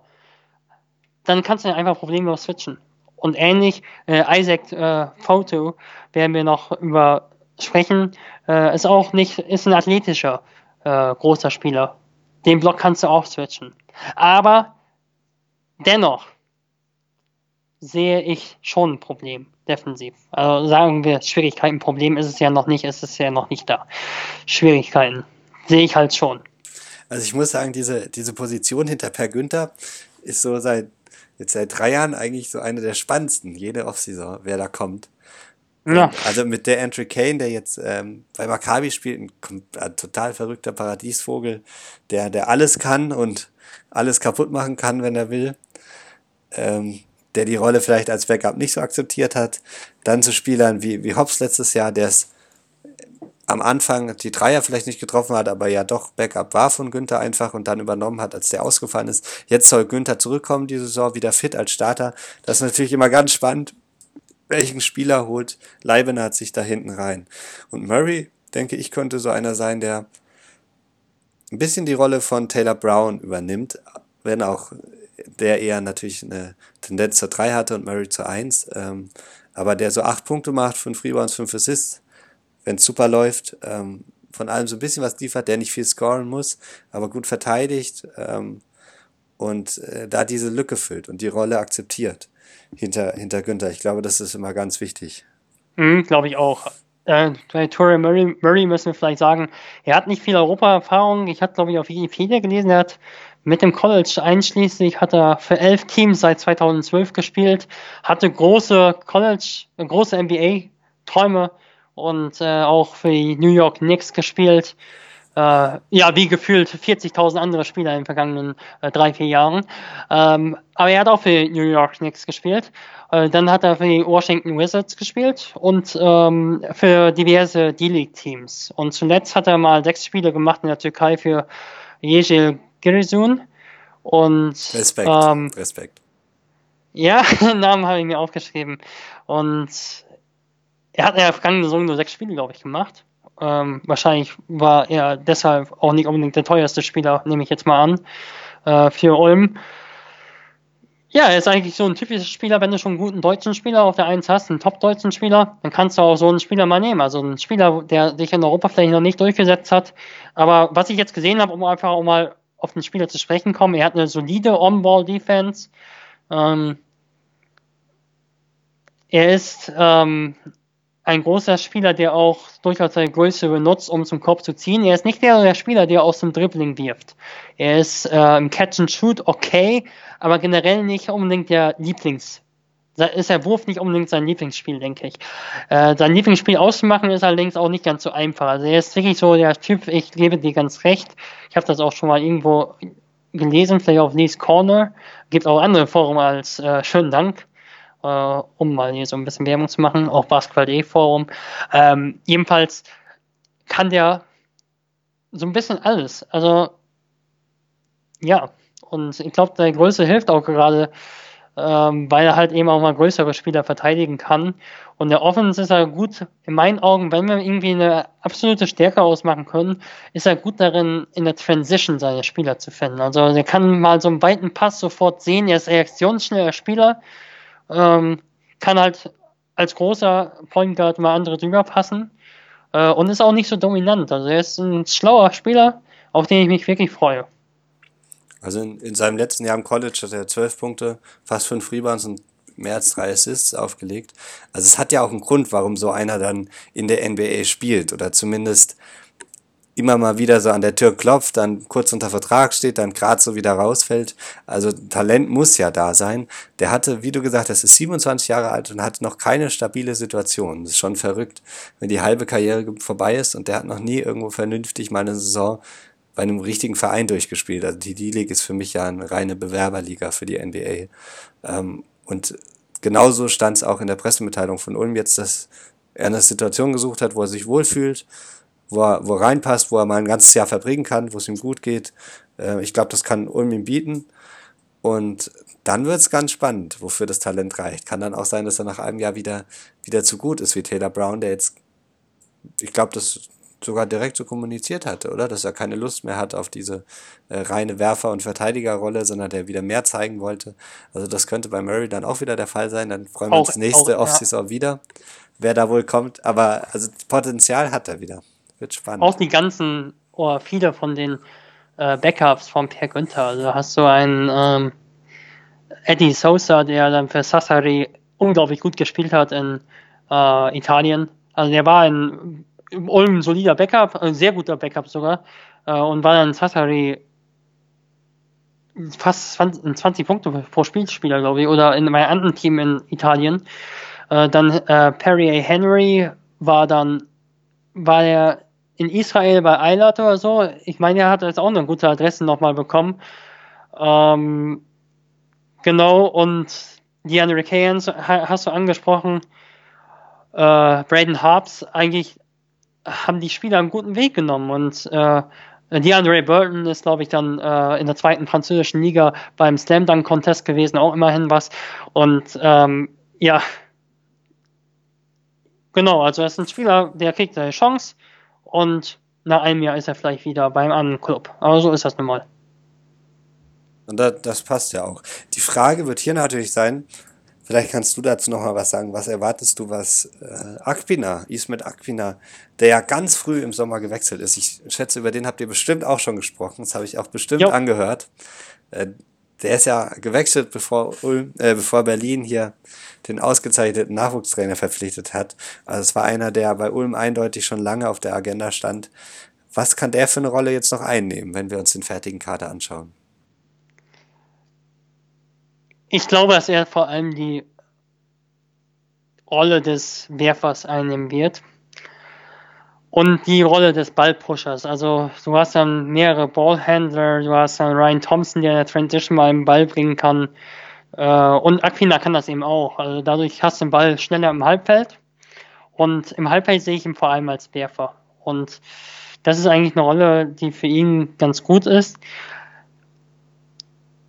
dann kannst du einfach problemlos switchen. Und ähnlich, äh, Isaac äh, Photo werden wir noch über sprechen, äh, ist auch nicht, ist ein athletischer äh, großer Spieler. Den Block kannst du auch switchen. Aber dennoch sehe ich schon ein Problem defensiv. Also sagen wir Schwierigkeiten, Problem ist es ja noch nicht, ist es ja noch nicht da. Schwierigkeiten sehe ich halt schon. Also ich muss sagen, diese, diese Position hinter Per Günther ist so seit jetzt seit drei Jahren eigentlich so eine der spannendsten, jede Offseason, wer da kommt. Ja. Also mit der Andrew Kane, der jetzt ähm, bei Maccabi spielt, ein, ein, total verrückter Paradiesvogel, der, der alles kann und alles kaputt machen kann, wenn er will. Ähm, der die Rolle vielleicht als Backup nicht so akzeptiert hat. Dann zu Spielern wie, wie Hobbs letztes Jahr, der es am Anfang die Dreier vielleicht nicht getroffen hat, aber ja doch Backup war von Günther einfach und dann übernommen hat, als der ausgefallen ist. Jetzt soll Günther zurückkommen, diese Saison wieder fit als Starter. Das ist natürlich immer ganz spannend. Welchen Spieler holt Leibenhardt sich da hinten rein? Und Murray, denke ich, könnte so einer sein, der ein bisschen die Rolle von Taylor Brown übernimmt, wenn auch der eher natürlich eine Tendenz zur 3 hatte und Murray zur 1. Ähm, aber der so 8 Punkte macht, 5 Rebounds, 5 Assists, wenn es super läuft, ähm, von allem so ein bisschen was liefert, der nicht viel scoren muss, aber gut verteidigt ähm, und äh, da diese Lücke füllt und die Rolle akzeptiert hinter, hinter Günther. Ich glaube, das ist immer ganz wichtig. Mhm, glaube ich auch. Äh, bei Torrey Murray, Murray müssen wir vielleicht sagen, er hat nicht viel Europa-Erfahrung. Ich hatte, glaube ich, auf Wikipedia gelesen, er hat mit dem College einschließlich hat er für elf Teams seit 2012 gespielt, hatte große College, große NBA-Träume und äh, auch für die New York Knicks gespielt. Äh, ja, wie gefühlt 40.000 andere Spieler in den vergangenen äh, drei, vier Jahren. Ähm, aber er hat auch für die New York Knicks gespielt. Äh, dann hat er für die Washington Wizards gespielt und ähm, für diverse D-League-Teams. Und zuletzt hat er mal sechs Spiele gemacht in der Türkei für Yejil Giresun. Und Respekt, ähm, Respekt. Ja, <laughs> den Namen habe ich mir aufgeschrieben. Und er hat in der vergangenen Saison nur sechs Spiele, glaube ich, gemacht. Ähm, wahrscheinlich war er deshalb auch nicht unbedingt der teuerste Spieler, nehme ich jetzt mal an, äh, für Ulm. Ja, er ist eigentlich so ein typischer Spieler, wenn du schon einen guten deutschen Spieler auf der 1 hast, einen top-deutschen Spieler, dann kannst du auch so einen Spieler mal nehmen. Also einen Spieler, der sich in Europa vielleicht noch nicht durchgesetzt hat. Aber was ich jetzt gesehen habe, um einfach auch mal auf den Spieler zu sprechen kommen. Er hat eine solide On-Ball-Defense. Ähm, er ist ähm, ein großer Spieler, der auch durchaus seine Größe benutzt, um zum Korb zu ziehen. Er ist nicht der, der Spieler, der aus dem Dribbling wirft. Er ist äh, im Catch and Shoot okay, aber generell nicht unbedingt der Lieblings ist der Wurf nicht unbedingt sein Lieblingsspiel, denke ich. Äh, sein Lieblingsspiel auszumachen ist allerdings auch nicht ganz so einfach. Also er ist wirklich so der Typ, ich gebe dir ganz recht. Ich habe das auch schon mal irgendwo gelesen, vielleicht auf Lee's Corner. Gibt auch andere Foren als äh, schönen Dank, äh, um mal hier so ein bisschen Werbung zu machen, auch Basketball.de Forum. Ähm, jedenfalls kann der so ein bisschen alles. Also ja, und ich glaube, der Größe hilft auch gerade ähm, weil er halt eben auch mal größere Spieler verteidigen kann. Und der Offense ist er gut, in meinen Augen, wenn wir irgendwie eine absolute Stärke ausmachen können, ist er gut darin, in der Transition seine Spieler zu finden. Also er kann mal so einen weiten Pass sofort sehen, er ist reaktionsschneller Spieler, ähm, kann halt als großer Point Guard mal andere drüber passen äh, und ist auch nicht so dominant. Also er ist ein schlauer Spieler, auf den ich mich wirklich freue. Also in, in seinem letzten Jahr im College hat er zwölf Punkte, fast fünf Rebounds und mehr als drei Assists aufgelegt. Also es hat ja auch einen Grund, warum so einer dann in der NBA spielt oder zumindest immer mal wieder so an der Tür klopft, dann kurz unter Vertrag steht, dann gerade so wieder rausfällt. Also Talent muss ja da sein. Der hatte, wie du gesagt hast, ist 27 Jahre alt und hat noch keine stabile Situation. Das ist schon verrückt, wenn die halbe Karriere vorbei ist und der hat noch nie irgendwo vernünftig mal eine Saison bei einem richtigen Verein durchgespielt. Also die D-League ist für mich ja eine reine Bewerberliga für die NBA. Ähm, und genauso stand es auch in der Pressemitteilung von Ulm jetzt, dass er eine Situation gesucht hat, wo er sich wohlfühlt, wo er, wo er reinpasst, wo er mal ein ganzes Jahr verbringen kann, wo es ihm gut geht. Äh, ich glaube, das kann Ulm ihm bieten. Und dann wird es ganz spannend, wofür das Talent reicht. Kann dann auch sein, dass er nach einem Jahr wieder, wieder zu gut ist wie Taylor Brown, der jetzt, ich glaube, das sogar direkt so kommuniziert hatte, oder? Dass er keine Lust mehr hat auf diese äh, reine Werfer- und Verteidigerrolle, sondern der wieder mehr zeigen wollte. Also das könnte bei Murray dann auch wieder der Fall sein. Dann freuen wir uns nächste Offseason ja. wieder, wer da wohl kommt. Aber also Potenzial hat er wieder. Wird spannend. Auch die ganzen, oder viele von den äh, Backups von Per Günther. Also hast du einen ähm, Eddie Sosa, der dann für Sassari unglaublich gut gespielt hat in äh, Italien. Also der war ein Ulm ein solider Backup, ein sehr guter Backup sogar, äh, und war dann Sassari fast 20, 20 Punkte pro Spielspieler, glaube ich, oder in meinem anderen Team in Italien. Äh, dann äh, Perry A. Henry war dann, war er in Israel bei Eilat oder so. Ich meine, er hat jetzt auch eine gute Adresse nochmal bekommen. Ähm, genau, und DeAndre Kayans hast du angesprochen. Äh, Braden Harps, eigentlich haben die Spieler einen guten Weg genommen und äh, DeAndre Burton ist, glaube ich, dann äh, in der zweiten französischen Liga beim Slam Dunk Contest gewesen, auch immerhin was. Und ähm, ja, genau, also er ist ein Spieler, der kriegt seine Chance und nach einem Jahr ist er vielleicht wieder beim anderen Club. Aber so ist das nun mal. Und das, das passt ja auch. Die Frage wird hier natürlich sein, vielleicht kannst du dazu nochmal was sagen. Was erwartest du, was äh, Akpina, Ismet Akpina, der ja ganz früh im Sommer gewechselt ist. Ich schätze, über den habt ihr bestimmt auch schon gesprochen. Das habe ich auch bestimmt jo. angehört. Äh, der ist ja gewechselt, bevor, Ulm, äh, bevor Berlin hier den ausgezeichneten Nachwuchstrainer verpflichtet hat. Also es war einer, der bei Ulm eindeutig schon lange auf der Agenda stand. Was kann der für eine Rolle jetzt noch einnehmen, wenn wir uns den fertigen Kader anschauen? Ich glaube, dass er vor allem die Rolle des Werfers einnehmen wird und die Rolle des Ballpushers. Also du hast dann mehrere Ballhandler, du hast dann Ryan Thompson, der in der Transition mal einen Ball bringen kann. Äh, und Aquina kann das eben auch. Also dadurch hast du den Ball schneller im Halbfeld. Und im Halbfeld sehe ich ihn vor allem als Werfer. Und das ist eigentlich eine Rolle, die für ihn ganz gut ist.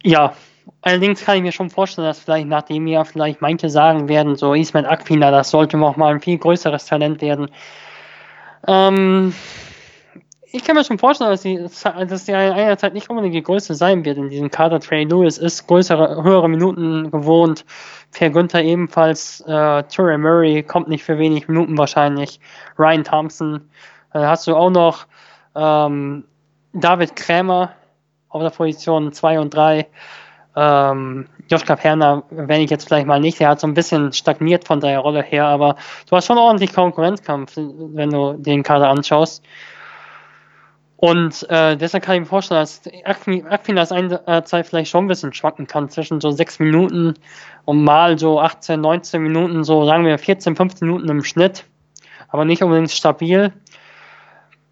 Ja, allerdings kann ich mir schon vorstellen, dass vielleicht nachdem ja vielleicht manche sagen werden, so Ismail Aquina, das sollte noch mal ein viel größeres Talent werden. Ähm, ich kann mir schon vorstellen, dass sie, dass die einerzeit nicht unbedingt die Größe sein wird in diesem Kader. Trey Lewis ist größere, höhere Minuten gewohnt. Per Günther ebenfalls. Äh, Turray Murray kommt nicht für wenig Minuten wahrscheinlich. Ryan Thompson. Äh, hast du auch noch ähm, David Krämer auf der Position 2 und 3. Ähm, Joschka Perner, wenn ich jetzt vielleicht mal nicht, der hat so ein bisschen stagniert von seiner Rolle her, aber du hast schon ordentlich Konkurrenzkampf, wenn du den Kader anschaust. Und äh, deshalb kann ich mir vorstellen, dass Aquinas Zeit vielleicht schon ein bisschen schwanken kann zwischen so sechs Minuten und mal so 18, 19 Minuten, so sagen wir 14, 15 Minuten im Schnitt, aber nicht unbedingt stabil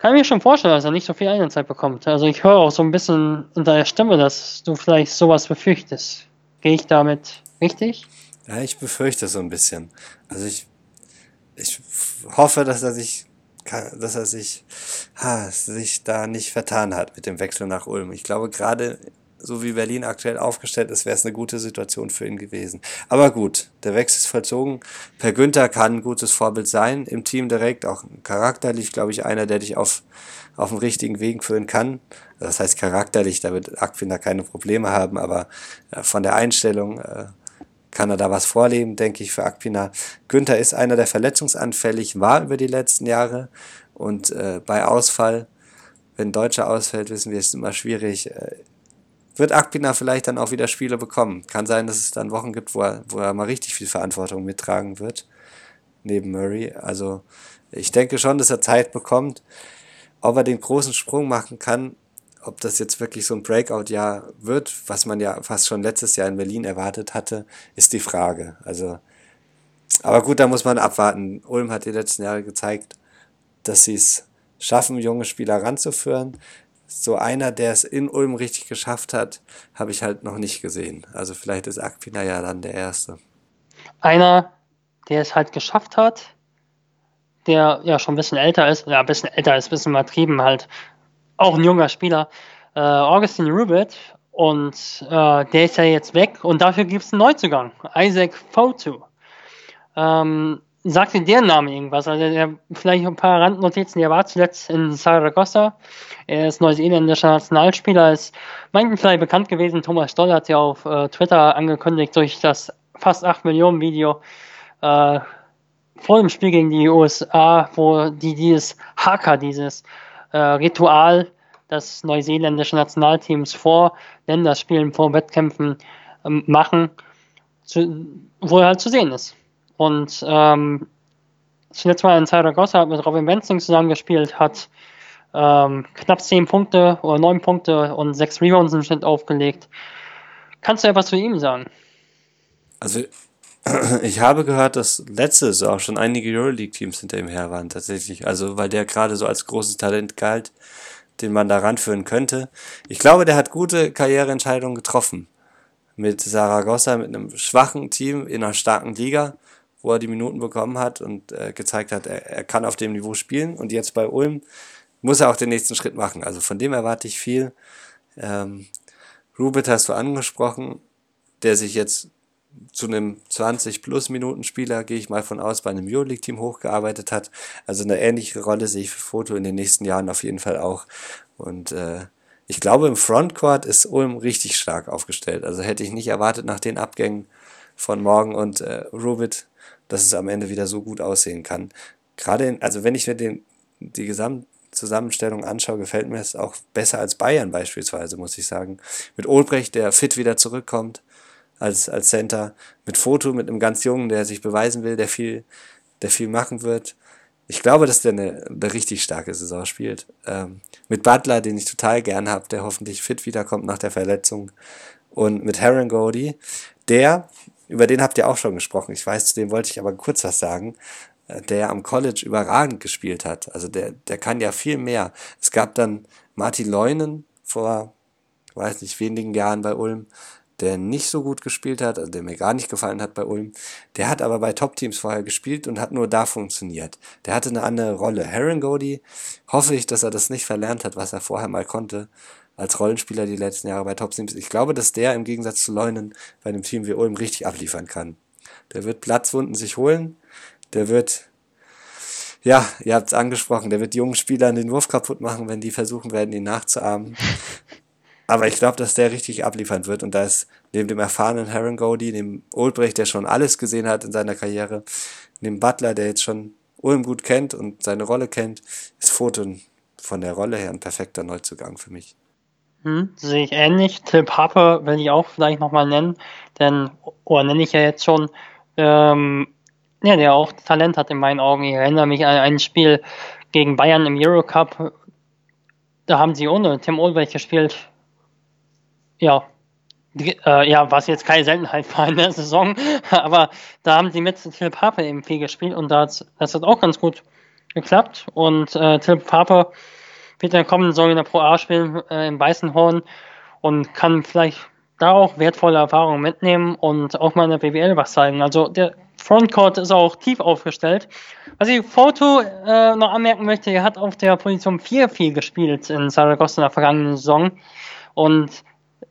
kann mir schon vorstellen, dass er nicht so viel Einsatzzeit bekommt. Also ich höre auch so ein bisschen in deiner Stimme, dass du vielleicht sowas befürchtest. Gehe ich damit richtig? Ja, ich befürchte so ein bisschen. Also ich, ich hoffe, dass er sich, dass er sich, ha, sich da nicht vertan hat mit dem Wechsel nach Ulm. Ich glaube, gerade so wie Berlin aktuell aufgestellt ist, wäre es eine gute Situation für ihn gewesen. Aber gut, der Wechsel ist vollzogen. Per Günther kann ein gutes Vorbild sein im Team direkt, auch charakterlich, glaube ich, einer, der dich auf, auf den richtigen Weg führen kann. Das heißt charakterlich, da wird Akfinder keine Probleme haben, aber äh, von der Einstellung äh, kann er da was vorleben, denke ich, für Akpina. Günther ist einer, der verletzungsanfällig war über die letzten Jahre und äh, bei Ausfall, wenn Deutscher ausfällt, wissen wir, ist es immer schwierig, äh, wird Akpina vielleicht dann auch wieder Spiele bekommen. Kann sein, dass es dann Wochen gibt, wo er, wo er mal richtig viel Verantwortung mittragen wird, neben Murray. Also ich denke schon, dass er Zeit bekommt. Ob er den großen Sprung machen kann, ob das jetzt wirklich so ein Breakout-Jahr wird, was man ja fast schon letztes Jahr in Berlin erwartet hatte, ist die Frage. Also, aber gut, da muss man abwarten. Ulm hat die letzten Jahre gezeigt, dass sie es schaffen, junge Spieler ranzuführen so einer, der es in Ulm richtig geschafft hat, habe ich halt noch nicht gesehen. Also vielleicht ist Akpina ja dann der Erste. Einer, der es halt geschafft hat, der ja schon ein bisschen älter ist, ja, ein bisschen älter ist, ein bisschen übertrieben halt, auch ein junger Spieler, äh, Augustin Rubit. Und äh, der ist ja jetzt weg und dafür gibt es einen Neuzugang, Isaac Fotu. Ähm, sagt dir der Name irgendwas? Also der, vielleicht ein paar Randnotizen. Er war zuletzt in Saragossa. Er ist neuseeländischer Nationalspieler, ist manchen vielleicht bekannt gewesen. Thomas Stoll hat ja auf äh, Twitter angekündigt durch das fast 8 Millionen Video äh, vor dem Spiel gegen die USA, wo die dieses Haka, dieses äh, Ritual des neuseeländischen Nationalteams vor Länderspielen, vor Wettkämpfen ähm, machen, zu, wo er halt zu sehen ist. Und ähm, zuletzt mal in Zaragoza hat mit Robin Benzing zusammengespielt, hat ähm, knapp 10 Punkte oder 9 Punkte und 6 Rebounds im Schnitt aufgelegt. Kannst du etwas zu ihm sagen? Also <clears throat> ich habe gehört, dass letzte Saison schon einige Euroleague-Teams hinter ihm her waren, tatsächlich. Also, weil der gerade so als großes Talent galt, den man da ranführen könnte. Ich glaube, der hat gute Karriereentscheidungen getroffen. Mit Saragossa, mit einem schwachen Team in einer starken Liga, wo er die Minuten bekommen hat und äh, gezeigt hat, er, er kann auf dem Niveau spielen. Und jetzt bei Ulm muss er auch den nächsten Schritt machen. Also von dem erwarte ich viel. Ähm, Rubit hast du angesprochen, der sich jetzt zu einem 20-plus-Minuten-Spieler, gehe ich mal von aus, bei einem Euroleague-Team hochgearbeitet hat. Also eine ähnliche Rolle sehe ich für Foto in den nächsten Jahren auf jeden Fall auch. Und äh, ich glaube, im Frontcourt ist Ulm richtig stark aufgestellt. Also hätte ich nicht erwartet nach den Abgängen von Morgan und äh, Rubit, dass es am Ende wieder so gut aussehen kann. Gerade, in, also wenn ich mir den, die Gesamtzusammenstellung anschaue, gefällt mir es auch besser als Bayern beispielsweise, muss ich sagen. Mit Olbrecht, der fit wieder zurückkommt als, als Center, mit Foto, mit einem ganz Jungen, der sich beweisen will, der viel, der viel machen wird. Ich glaube, dass der eine, eine richtig starke Saison spielt. Ähm, mit Butler, den ich total gern habe, der hoffentlich fit wiederkommt nach der Verletzung. Und mit Heron Cody, der, über den habt ihr auch schon gesprochen, ich weiß, zu dem wollte ich aber kurz was sagen, äh, der am College überragend gespielt hat. Also der, der kann ja viel mehr. Es gab dann Martin Leunen vor, weiß nicht, wenigen Jahren bei Ulm, der nicht so gut gespielt hat, also der mir gar nicht gefallen hat bei Ulm. Der hat aber bei Top-Teams vorher gespielt und hat nur da funktioniert. Der hatte eine andere Rolle. Heron Cody, hoffe ich, dass er das nicht verlernt hat, was er vorher mal konnte als Rollenspieler die letzten Jahre bei Top-Teams. Ich glaube, dass der im Gegensatz zu Leunen bei einem Team wie Ulm richtig abliefern kann. Der wird Platzwunden sich holen. Der wird ja, ihr habt es angesprochen, der wird jungen Spielern den Wurf kaputt machen, wenn die versuchen werden, ihn nachzuahmen. <laughs> Aber ich glaube, dass der richtig abliefern wird. Und da ist neben dem erfahrenen Heron Cody, dem Oldbrecht, der schon alles gesehen hat in seiner Karriere, dem Butler, der jetzt schon Ulm gut kennt und seine Rolle kennt, ist Photon von der Rolle her ein perfekter Neuzugang für mich. Hm, sehe ich ähnlich. Till Harper will ich auch vielleicht nochmal nennen, denn, oder nenne ich ja jetzt schon, ähm, ja, der auch Talent hat in meinen Augen. Ich erinnere mich an ein Spiel gegen Bayern im Eurocup. Da haben sie ohne Tim Olbrich gespielt ja, äh, ja, was jetzt keine Seltenheit war in der Saison, <laughs> aber da haben sie mit Till Pape eben viel gespielt und das, das hat auch ganz gut geklappt und äh, Till Pape wird in der kommenden Saison in der Pro A spielen äh, im Weißenhorn und kann vielleicht da auch wertvolle Erfahrungen mitnehmen und auch mal in der BWL was zeigen. Also der Frontcourt ist auch tief aufgestellt. Was ich Foto äh, noch anmerken möchte, er hat auf der Position 4 viel gespielt in Saragossa in der vergangenen Saison und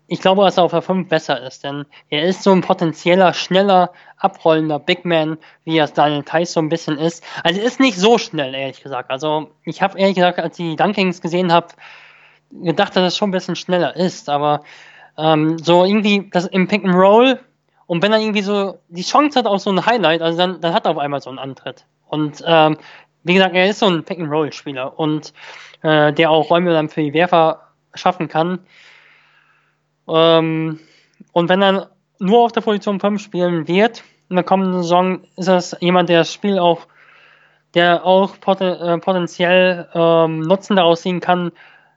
ich glaube, dass er auf der 5 besser ist, denn er ist so ein potenzieller, schneller, abrollender Big Man, wie es Daniel Theiss so ein bisschen ist. Also er ist nicht so schnell, ehrlich gesagt. Also ich habe ehrlich gesagt, als ich die Dunkings gesehen habe, gedacht, dass es schon ein bisschen schneller ist, aber ähm, so irgendwie das im Pick and Roll und wenn er irgendwie so die Chance hat auf so ein Highlight, also dann, dann hat er auf einmal so einen Antritt. Und ähm, wie gesagt, er ist so ein Pick and Roll Spieler und äh, der auch Räume dann für die Werfer schaffen kann. Ähm, und wenn er nur auf der Position 5 spielen wird, in der kommenden Saison ist das jemand, der das Spiel auch, der auch poten, äh, potenziell ähm, Nutzen daraus ziehen kann,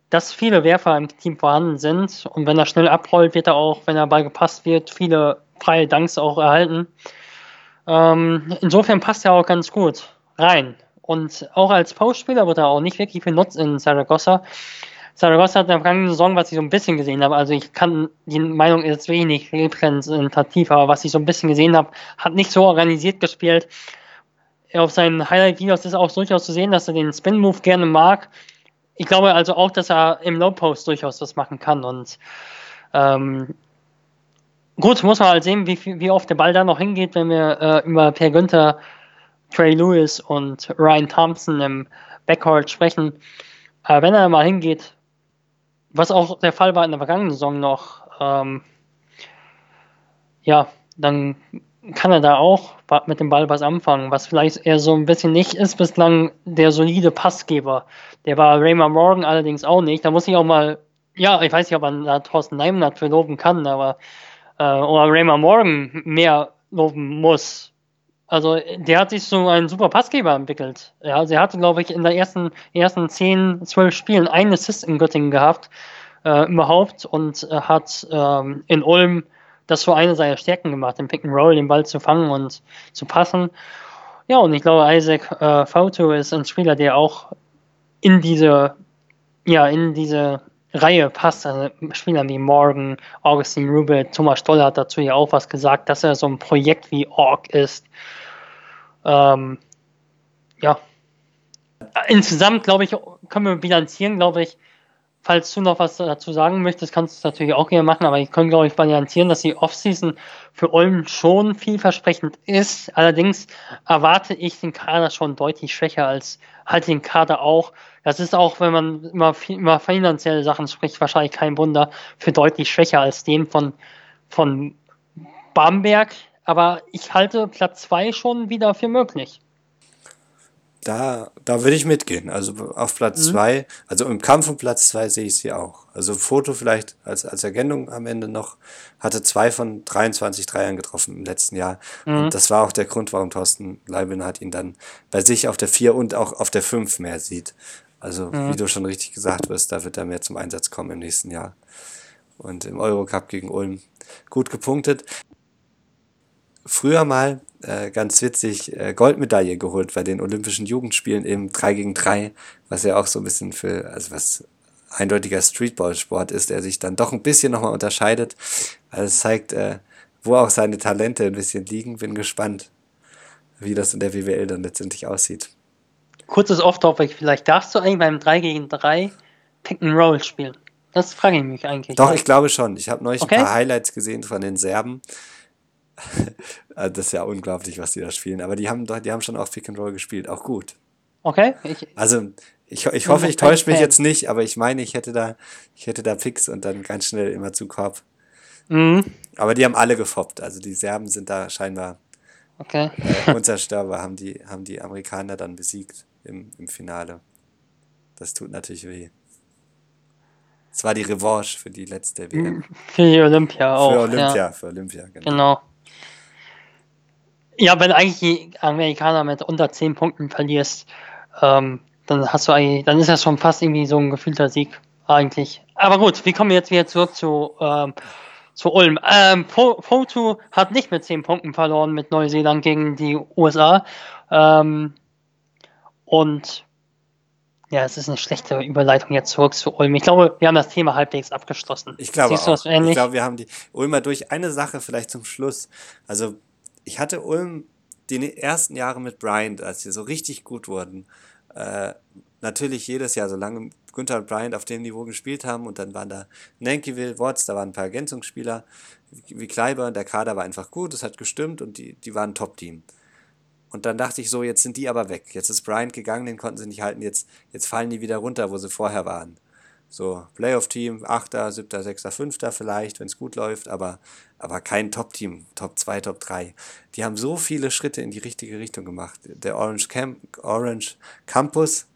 dass viele Werfer im Team vorhanden sind. Und wenn er schnell abrollt, wird er auch, wenn er Ball gepasst wird, viele freie Danks auch erhalten. Ähm, insofern passt er auch ganz gut rein. Und auch als Postspieler wird er auch nicht wirklich viel Nutzen in Saragossa. Saragossa hat in der vergangenen Saison, was ich so ein bisschen gesehen habe, also ich kann, die Meinung ist wenig repräsentativ, aber was ich so ein bisschen gesehen habe, hat nicht so organisiert gespielt. auf seinen Highlight-Videos ist auch durchaus zu sehen, dass er den Spin-Move gerne mag. Ich glaube also auch, dass er im Low-Post durchaus was machen kann. Und ähm, gut, muss man halt sehen, wie, wie oft der Ball da noch hingeht, wenn wir äh, über Per Günther, Trey Lewis und Ryan Thompson im Backcourt sprechen. Aber wenn er mal hingeht, was auch der Fall war in der vergangenen Saison noch, ähm, ja, dann kann er da auch mit dem Ball was anfangen, was vielleicht eher so ein bisschen nicht ist bislang der solide Passgeber. Der war Raymond Morgan allerdings auch nicht. Da muss ich auch mal, ja, ich weiß nicht, ob man da Thorsten Neimnat für loben kann, aber äh, oder Raymond Morgan mehr loben muss. Also der hat sich so ein super Passgeber entwickelt. Ja, also er hatte, glaube ich, in den ersten, ersten 10, 12 Spielen einen Assist in Göttingen gehabt, äh, überhaupt, und äh, hat ähm, in Ulm das so eine seiner Stärken gemacht, den Pick and Roll, den Ball zu fangen und zu passen. Ja, und ich glaube, Isaac äh, Fauto ist ein Spieler, der auch in diese, ja, in diese Reihe passt. Also Spieler wie Morgan, Augustin Rubin, Thomas Stoller hat dazu ja auch was gesagt, dass er so ein Projekt wie Org ist. Ähm, ja. Insgesamt, glaube ich, können wir bilanzieren, glaube ich, falls du noch was dazu sagen möchtest, kannst du es natürlich auch gerne machen, aber ich kann, glaube ich, bilanzieren, dass die Offseason für Ulm schon vielversprechend ist. Allerdings erwarte ich den Kader schon deutlich schwächer als halt den Kader auch. Das ist auch, wenn man immer, immer finanzielle Sachen spricht, wahrscheinlich kein Wunder, für deutlich schwächer als den von, von Bamberg. Aber ich halte Platz zwei schon wieder für möglich. Da, da würde ich mitgehen. Also auf Platz mhm. zwei, also im Kampf um Platz zwei sehe ich sie auch. Also Foto vielleicht als, als Ergänzung am Ende noch, hatte zwei von 23 Dreiern getroffen im letzten Jahr. Mhm. Und das war auch der Grund, warum Thorsten Leibin hat ihn dann bei sich auf der vier und auch auf der fünf mehr sieht. Also, mhm. wie du schon richtig gesagt wirst, da wird er mehr zum Einsatz kommen im nächsten Jahr. Und im Eurocup gegen Ulm gut gepunktet. Früher mal äh, ganz witzig äh, Goldmedaille geholt bei den Olympischen Jugendspielen im 3 gegen 3, was ja auch so ein bisschen für, also was eindeutiger Streetball-Sport ist, der sich dann doch ein bisschen nochmal unterscheidet. Also es zeigt, äh, wo auch seine Talente ein bisschen liegen. Bin gespannt, wie das in der WWL dann letztendlich aussieht. Kurzes Off-Topic, vielleicht darfst du eigentlich beim 3 gegen 3 Pick and Roll spielen. Das frage ich mich eigentlich. Doch, ich glaube schon. Ich habe neulich okay. ein paar Highlights gesehen von den Serben. Also, <laughs> das ist ja unglaublich, was die da spielen. Aber die haben, die haben schon auch Pick and Roll gespielt, auch gut. Okay. Ich, also ich, ich hoffe, ich täusche mich jetzt nicht, aber ich meine, ich hätte da, ich hätte da Picks und dann ganz schnell immer zu Korb. Mhm. Aber die haben alle gefoppt. Also die Serben sind da scheinbar okay. äh, <laughs> unzerstörbar, haben die, haben die Amerikaner dann besiegt im, im Finale. Das tut natürlich weh. Es war die Revanche für die letzte WM. Für die Olympia auch. Für Olympia, ja. für Olympia, genau. genau. Ja, wenn eigentlich die Amerikaner mit unter 10 Punkten verlierst, ähm, dann hast du eigentlich, dann ist das schon fast irgendwie so ein gefühlter Sieg, eigentlich. Aber gut, wir kommen jetzt wieder zurück zu, ähm, zu Ulm. Ähm, Foto hat nicht mit 10 Punkten verloren mit Neuseeland gegen die USA. Ähm, und ja, es ist eine schlechte Überleitung jetzt zurück zu Ulm. Ich glaube, wir haben das Thema halbwegs abgeschlossen. Ich glaube Siehst auch. Ich glaube, wir haben die Ulmer durch eine Sache vielleicht zum Schluss. Also ich hatte Ulm die ersten Jahre mit Bryant, als sie so richtig gut wurden, äh, natürlich jedes Jahr, solange Günther und Bryant auf dem Niveau gespielt haben und dann waren da Nankyville, Watts, da waren ein paar Ergänzungsspieler wie Kleiber, der Kader war einfach gut, es hat gestimmt und die, die waren ein Top-Team. Und dann dachte ich so, jetzt sind die aber weg. Jetzt ist Bryant gegangen, den konnten sie nicht halten, jetzt, jetzt fallen die wieder runter, wo sie vorher waren. So, Playoff-Team, 8., 7., 6., 5. vielleicht, wenn es gut läuft, aber, aber kein Top-Team, Top 2, Top 3. Die haben so viele Schritte in die richtige Richtung gemacht. Der Orange, Camp, Orange Campus,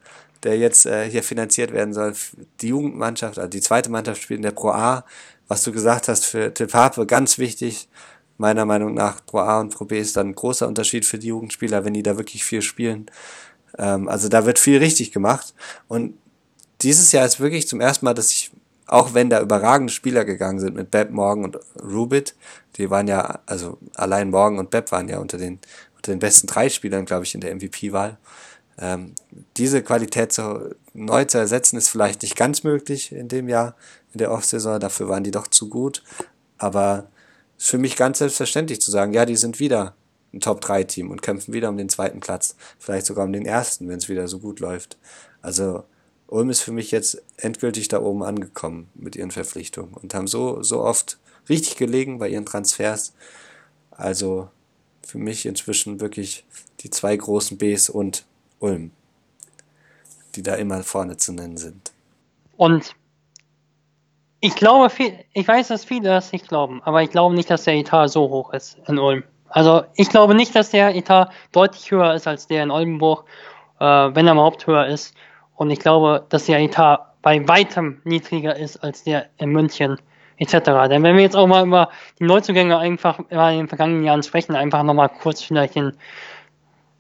der jetzt äh, hier finanziert werden soll, die Jugendmannschaft, also die zweite Mannschaft spielt in der Pro A. Was du gesagt hast für Tilpape, ganz wichtig. Meiner Meinung nach, Pro A und Pro B ist dann ein großer Unterschied für die Jugendspieler, wenn die da wirklich viel spielen. Ähm, also da wird viel richtig gemacht. Und dieses Jahr ist wirklich zum ersten Mal, dass ich, auch wenn da überragende Spieler gegangen sind mit Beb Morgan und Rubit, die waren ja, also allein Morgan und Beb waren ja unter den, unter den besten drei Spielern, glaube ich, in der MVP-Wahl. Ähm, diese Qualität zu, neu zu ersetzen, ist vielleicht nicht ganz möglich in dem Jahr, in der Offsaison. Dafür waren die doch zu gut. Aber ist für mich ganz selbstverständlich zu sagen, ja, die sind wieder ein Top-3-Team und kämpfen wieder um den zweiten Platz. Vielleicht sogar um den ersten, wenn es wieder so gut läuft. Also Ulm ist für mich jetzt endgültig da oben angekommen mit ihren Verpflichtungen und haben so, so oft richtig gelegen bei ihren Transfers. Also für mich inzwischen wirklich die zwei großen Bs und Ulm, die da immer vorne zu nennen sind. Und ich glaube, viel, ich weiß, dass viele das nicht glauben, aber ich glaube nicht, dass der Etat so hoch ist in Ulm. Also ich glaube nicht, dass der Etat deutlich höher ist als der in Oldenburg, äh, wenn er überhaupt höher ist. Und ich glaube, dass der Etat bei weitem niedriger ist als der in München etc. Denn wenn wir jetzt auch mal über die Neuzugänge einfach in den vergangenen Jahren sprechen, einfach nochmal kurz vielleicht den,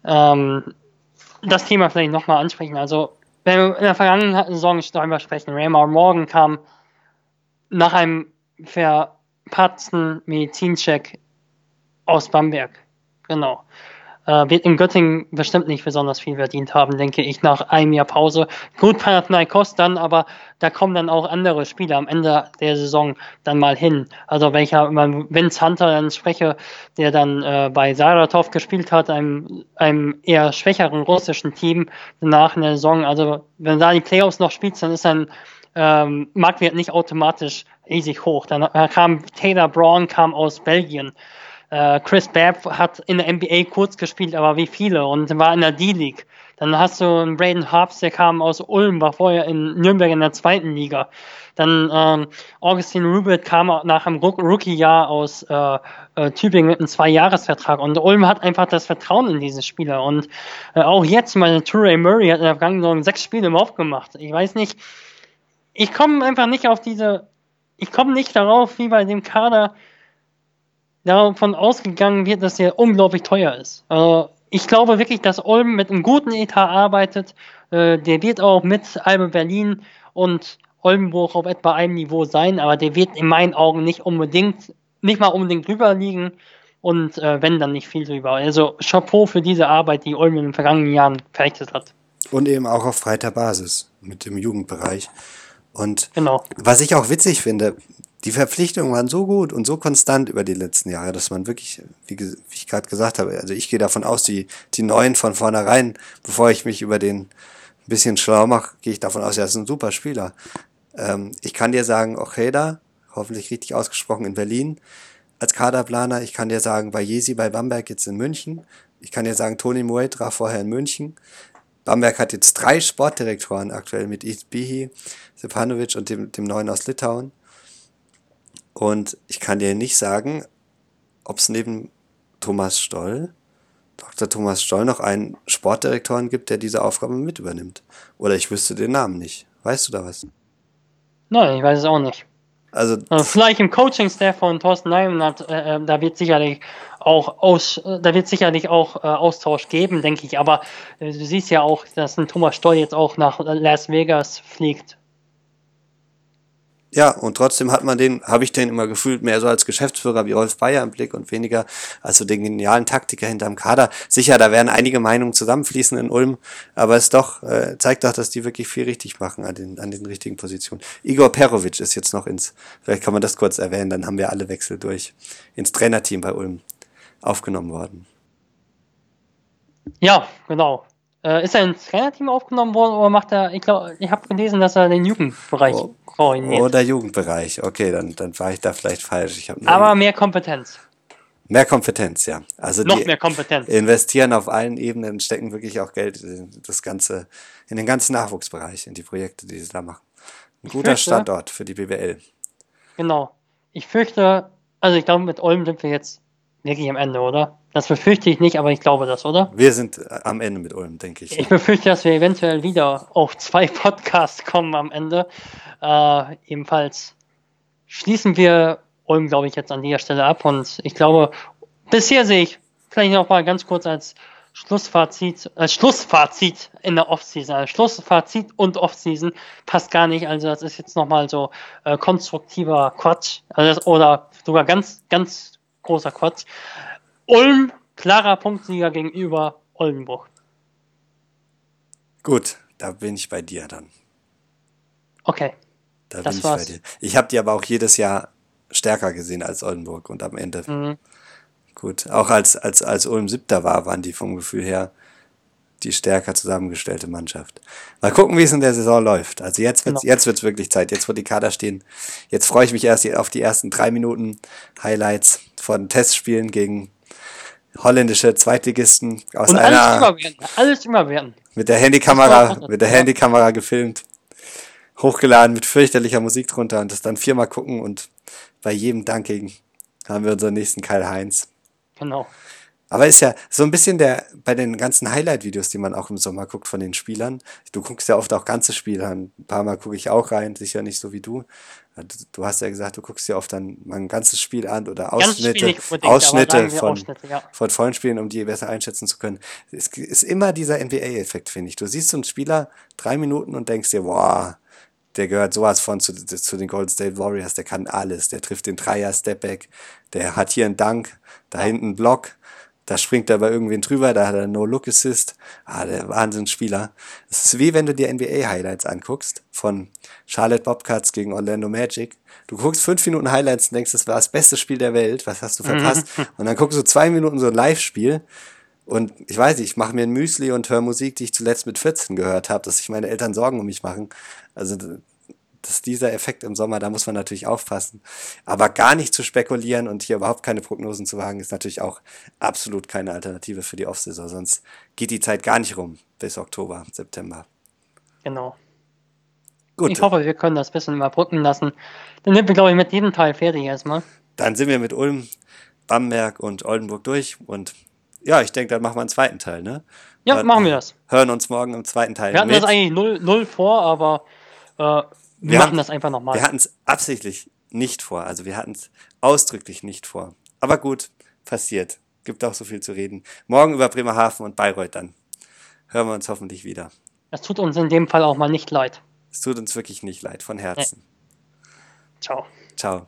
ähm, das Thema vielleicht nochmal ansprechen. Also wenn wir in der vergangenen Saison darüber sprechen, Raymar Morgan kam nach einem verpatzten Medizincheck aus Bamberg. Genau. Äh, wird in Göttingen bestimmt nicht besonders viel verdient haben, denke ich, nach einem Jahr Pause. Gut, Panathinaikos dann, aber da kommen dann auch andere Spieler am Ende der Saison dann mal hin. Also wenn ich ja über Vince Hunter dann spreche, der dann äh, bei Saratov gespielt hat, einem, einem eher schwächeren russischen Team nach in der Saison. Also wenn da die Playoffs noch spielt, dann ist ein ähm, Marktwert nicht automatisch riesig hoch. Dann kam Taylor Braun kam aus Belgien. Äh, Chris Babb hat in der NBA kurz gespielt, aber wie viele und war in der D-League. Dann hast du einen Braden Harps, der kam aus Ulm, war vorher in Nürnberg in der zweiten Liga. Dann ähm, Augustin Rubert kam nach einem Rookie-Jahr aus äh, äh, Tübingen mit einem Zwei-Jahres-Vertrag. Und Ulm hat einfach das Vertrauen in diese Spieler. Und äh, auch jetzt, meine Touré Murray hat in der vergangenen sechs Spiele im Off gemacht. Ich weiß nicht, ich komme einfach nicht auf diese, ich komme nicht darauf, wie bei dem Kader davon ausgegangen wird, dass er unglaublich teuer ist. Also ich glaube wirklich, dass Ulm mit einem guten Etat arbeitet. Äh, der wird auch mit Albe Berlin und Oldenburg auf etwa einem Niveau sein, aber der wird in meinen Augen nicht unbedingt, nicht mal unbedingt drüber liegen und äh, wenn dann nicht viel drüber. Also Chapeau für diese Arbeit, die Ulm in den vergangenen Jahren verrichtet hat. Und eben auch auf breiter Basis mit dem Jugendbereich. Und genau. was ich auch witzig finde, die Verpflichtungen waren so gut und so konstant über die letzten Jahre, dass man wirklich, wie, wie ich gerade gesagt habe, also ich gehe davon aus, die, die neuen von vornherein, bevor ich mich über den ein bisschen schlau mache, gehe ich davon aus, er ist ein super Spieler. Ähm, ich kann dir sagen, Ocheda, hoffentlich richtig ausgesprochen, in Berlin als Kaderplaner. Ich kann dir sagen, bei Jesi bei Bamberg jetzt in München. Ich kann dir sagen, Toni Muetra vorher in München. Bamberg hat jetzt drei Sportdirektoren aktuell mit Izbihi, Sepanovic und dem, dem neuen aus Litauen. Und ich kann dir nicht sagen, ob es neben Thomas Stoll, Dr. Thomas Stoll, noch einen Sportdirektoren gibt, der diese Aufgabe mit übernimmt. Oder ich wüsste den Namen nicht. Weißt du da was? Nein, ich weiß es auch nicht. Also, also vielleicht im Coaching-Staff von Thorsten Neumann hat, äh, äh, da wird sicherlich auch aus, äh, da wird sicherlich auch äh, Austausch geben, denke ich. Aber äh, du siehst ja auch, dass ein Thomas Stoll jetzt auch nach Las Vegas fliegt ja, und trotzdem hat man den, habe ich den immer gefühlt, mehr so als Geschäftsführer wie Rolf Bayer im Blick und weniger als so den genialen Taktiker hinterm Kader. Sicher, da werden einige Meinungen zusammenfließen in Ulm, aber es doch, äh, zeigt doch, dass die wirklich viel richtig machen an den, an den richtigen Positionen. Igor Perovic ist jetzt noch ins, vielleicht kann man das kurz erwähnen, dann haben wir alle Wechsel durch, ins Trainerteam bei Ulm aufgenommen worden. Ja, genau. Äh, ist er ins Trainerteam aufgenommen worden oder macht er, ich glaube, ich habe gelesen, dass er den Jugendbereich oh, koordiniert. Oder Jugendbereich, okay, dann, dann war ich da vielleicht falsch. Ich Aber mehr Kompetenz. Mehr Kompetenz, ja. Also noch mehr Kompetenz. Investieren auf allen Ebenen, stecken wirklich auch Geld in das ganze, in den ganzen Nachwuchsbereich, in die Projekte, die sie da machen. Ein ich guter fürchte, Standort für die BWL. Genau. Ich fürchte, also ich glaube, mit Olm sind wir jetzt wirklich am Ende, oder? Das befürchte ich nicht, aber ich glaube das, oder? Wir sind äh, am Ende mit Ulm, denke ich. Ich befürchte, dass wir eventuell wieder auf zwei <laughs> Podcasts kommen am Ende. Äh, ebenfalls schließen wir Ulm, glaube ich, jetzt an dieser Stelle ab. Und ich glaube, bisher sehe ich vielleicht noch mal ganz kurz als Schlussfazit, als Schlussfazit in der Offseason, als Schlussfazit und Offseason passt gar nicht. Also das ist jetzt nochmal so äh, konstruktiver Quatsch. Also das, oder sogar ganz, ganz großer Quatsch. Ulm, klarer Punktsieger gegenüber Oldenburg. Gut, da bin ich bei dir dann. Okay. Da das bin ich war's. bei dir. Ich habe die aber auch jedes Jahr stärker gesehen als Oldenburg und am Ende mhm. Gut. Auch als, als, als Ulm siebter war, waren die vom Gefühl her die stärker zusammengestellte Mannschaft. Mal gucken, wie es in der Saison läuft. Also jetzt wird's, Genau. jetzt wird's wirklich Zeit. Jetzt, wo die Kader stehen. Jetzt freue ich mich erst auf die ersten drei Minuten Highlights von Testspielen gegen holländische Zweitligisten aus Und alles einer, überwerten. Alles überwerten. mit der Handykamera, mit der Handykamera gefilmt, hochgeladen mit fürchterlicher Musik drunter und das dann viermal gucken und bei jedem Dunking haben wir unseren nächsten Kyle Heinz. Genau. Aber ist ja so ein bisschen der, bei den ganzen Highlight-Videos, die man auch im Sommer guckt von den Spielern. Du guckst ja oft auch ganze Spiele an. Ein paar Mal gucke ich auch rein, sicher nicht so wie du. Du- Du hast ja gesagt, du guckst dir oft dann mal ein ganzes Spiel an oder Ausschnitte, Ausschnitte von, Ausschnitte, ja. von vollen Spielen, um die besser einschätzen zu können. Es ist immer dieser NBA-Effekt, finde ich. Du siehst so einen Spieler drei Minuten und denkst dir, boah, der gehört sowas von zu, zu den Golden State Warriors, der kann alles. Der trifft den Dreier, Stepback, der hat hier einen Dunk, da hinten einen Block, da springt er bei irgendwen drüber, da hat er No-Look-Assist. Ah, der Wahnsinnsspieler. Es ist wie wenn du dir NBA-Highlights anguckst von Charlotte Bobcats gegen Orlando Magic. Du guckst fünf Minuten Highlights und denkst, das war das beste Spiel der Welt, was hast du verpasst? Und dann guckst du zwei Minuten so ein Live-Spiel und ich weiß nicht, ich mache mir ein Müsli und höre Musik, die ich zuletzt mit 14 gehört habe, dass sich meine Eltern Sorgen um mich machen. Also das ist dieser Effekt im Sommer, da muss man natürlich aufpassen. Aber gar nicht zu spekulieren und hier überhaupt keine Prognosen zu wagen, ist natürlich auch absolut keine Alternative für die Offsaison. Sonst geht die Zeit gar nicht rum bis Oktober, September. Genau. Gut, Ich hoffe, wir können das ein bisschen überbrücken lassen. Dann sind wir, glaube ich, mit jedem Teil fertig erstmal. dann sind wir mit Ulm, Bamberg und Oldenburg durch und ja, ich denke, dann machen wir einen zweiten Teil, ne? Ja, Hören- machen wir das. Hören uns morgen im zweiten Teil Wir hatten mit. das eigentlich null, null vor, aber äh, wir, Wir machen haben- das einfach nochmal. Wir hatten es absichtlich nicht vor. Also wir hatten es ausdrücklich nicht vor. Aber gut, passiert. Gibt auch so viel zu reden. Morgen über Bremerhaven und Bayreuth dann. Hören wir uns hoffentlich wieder. Das tut uns in dem Fall auch mal nicht leid. Es tut uns wirklich nicht leid, von Herzen. Ciao. Ciao.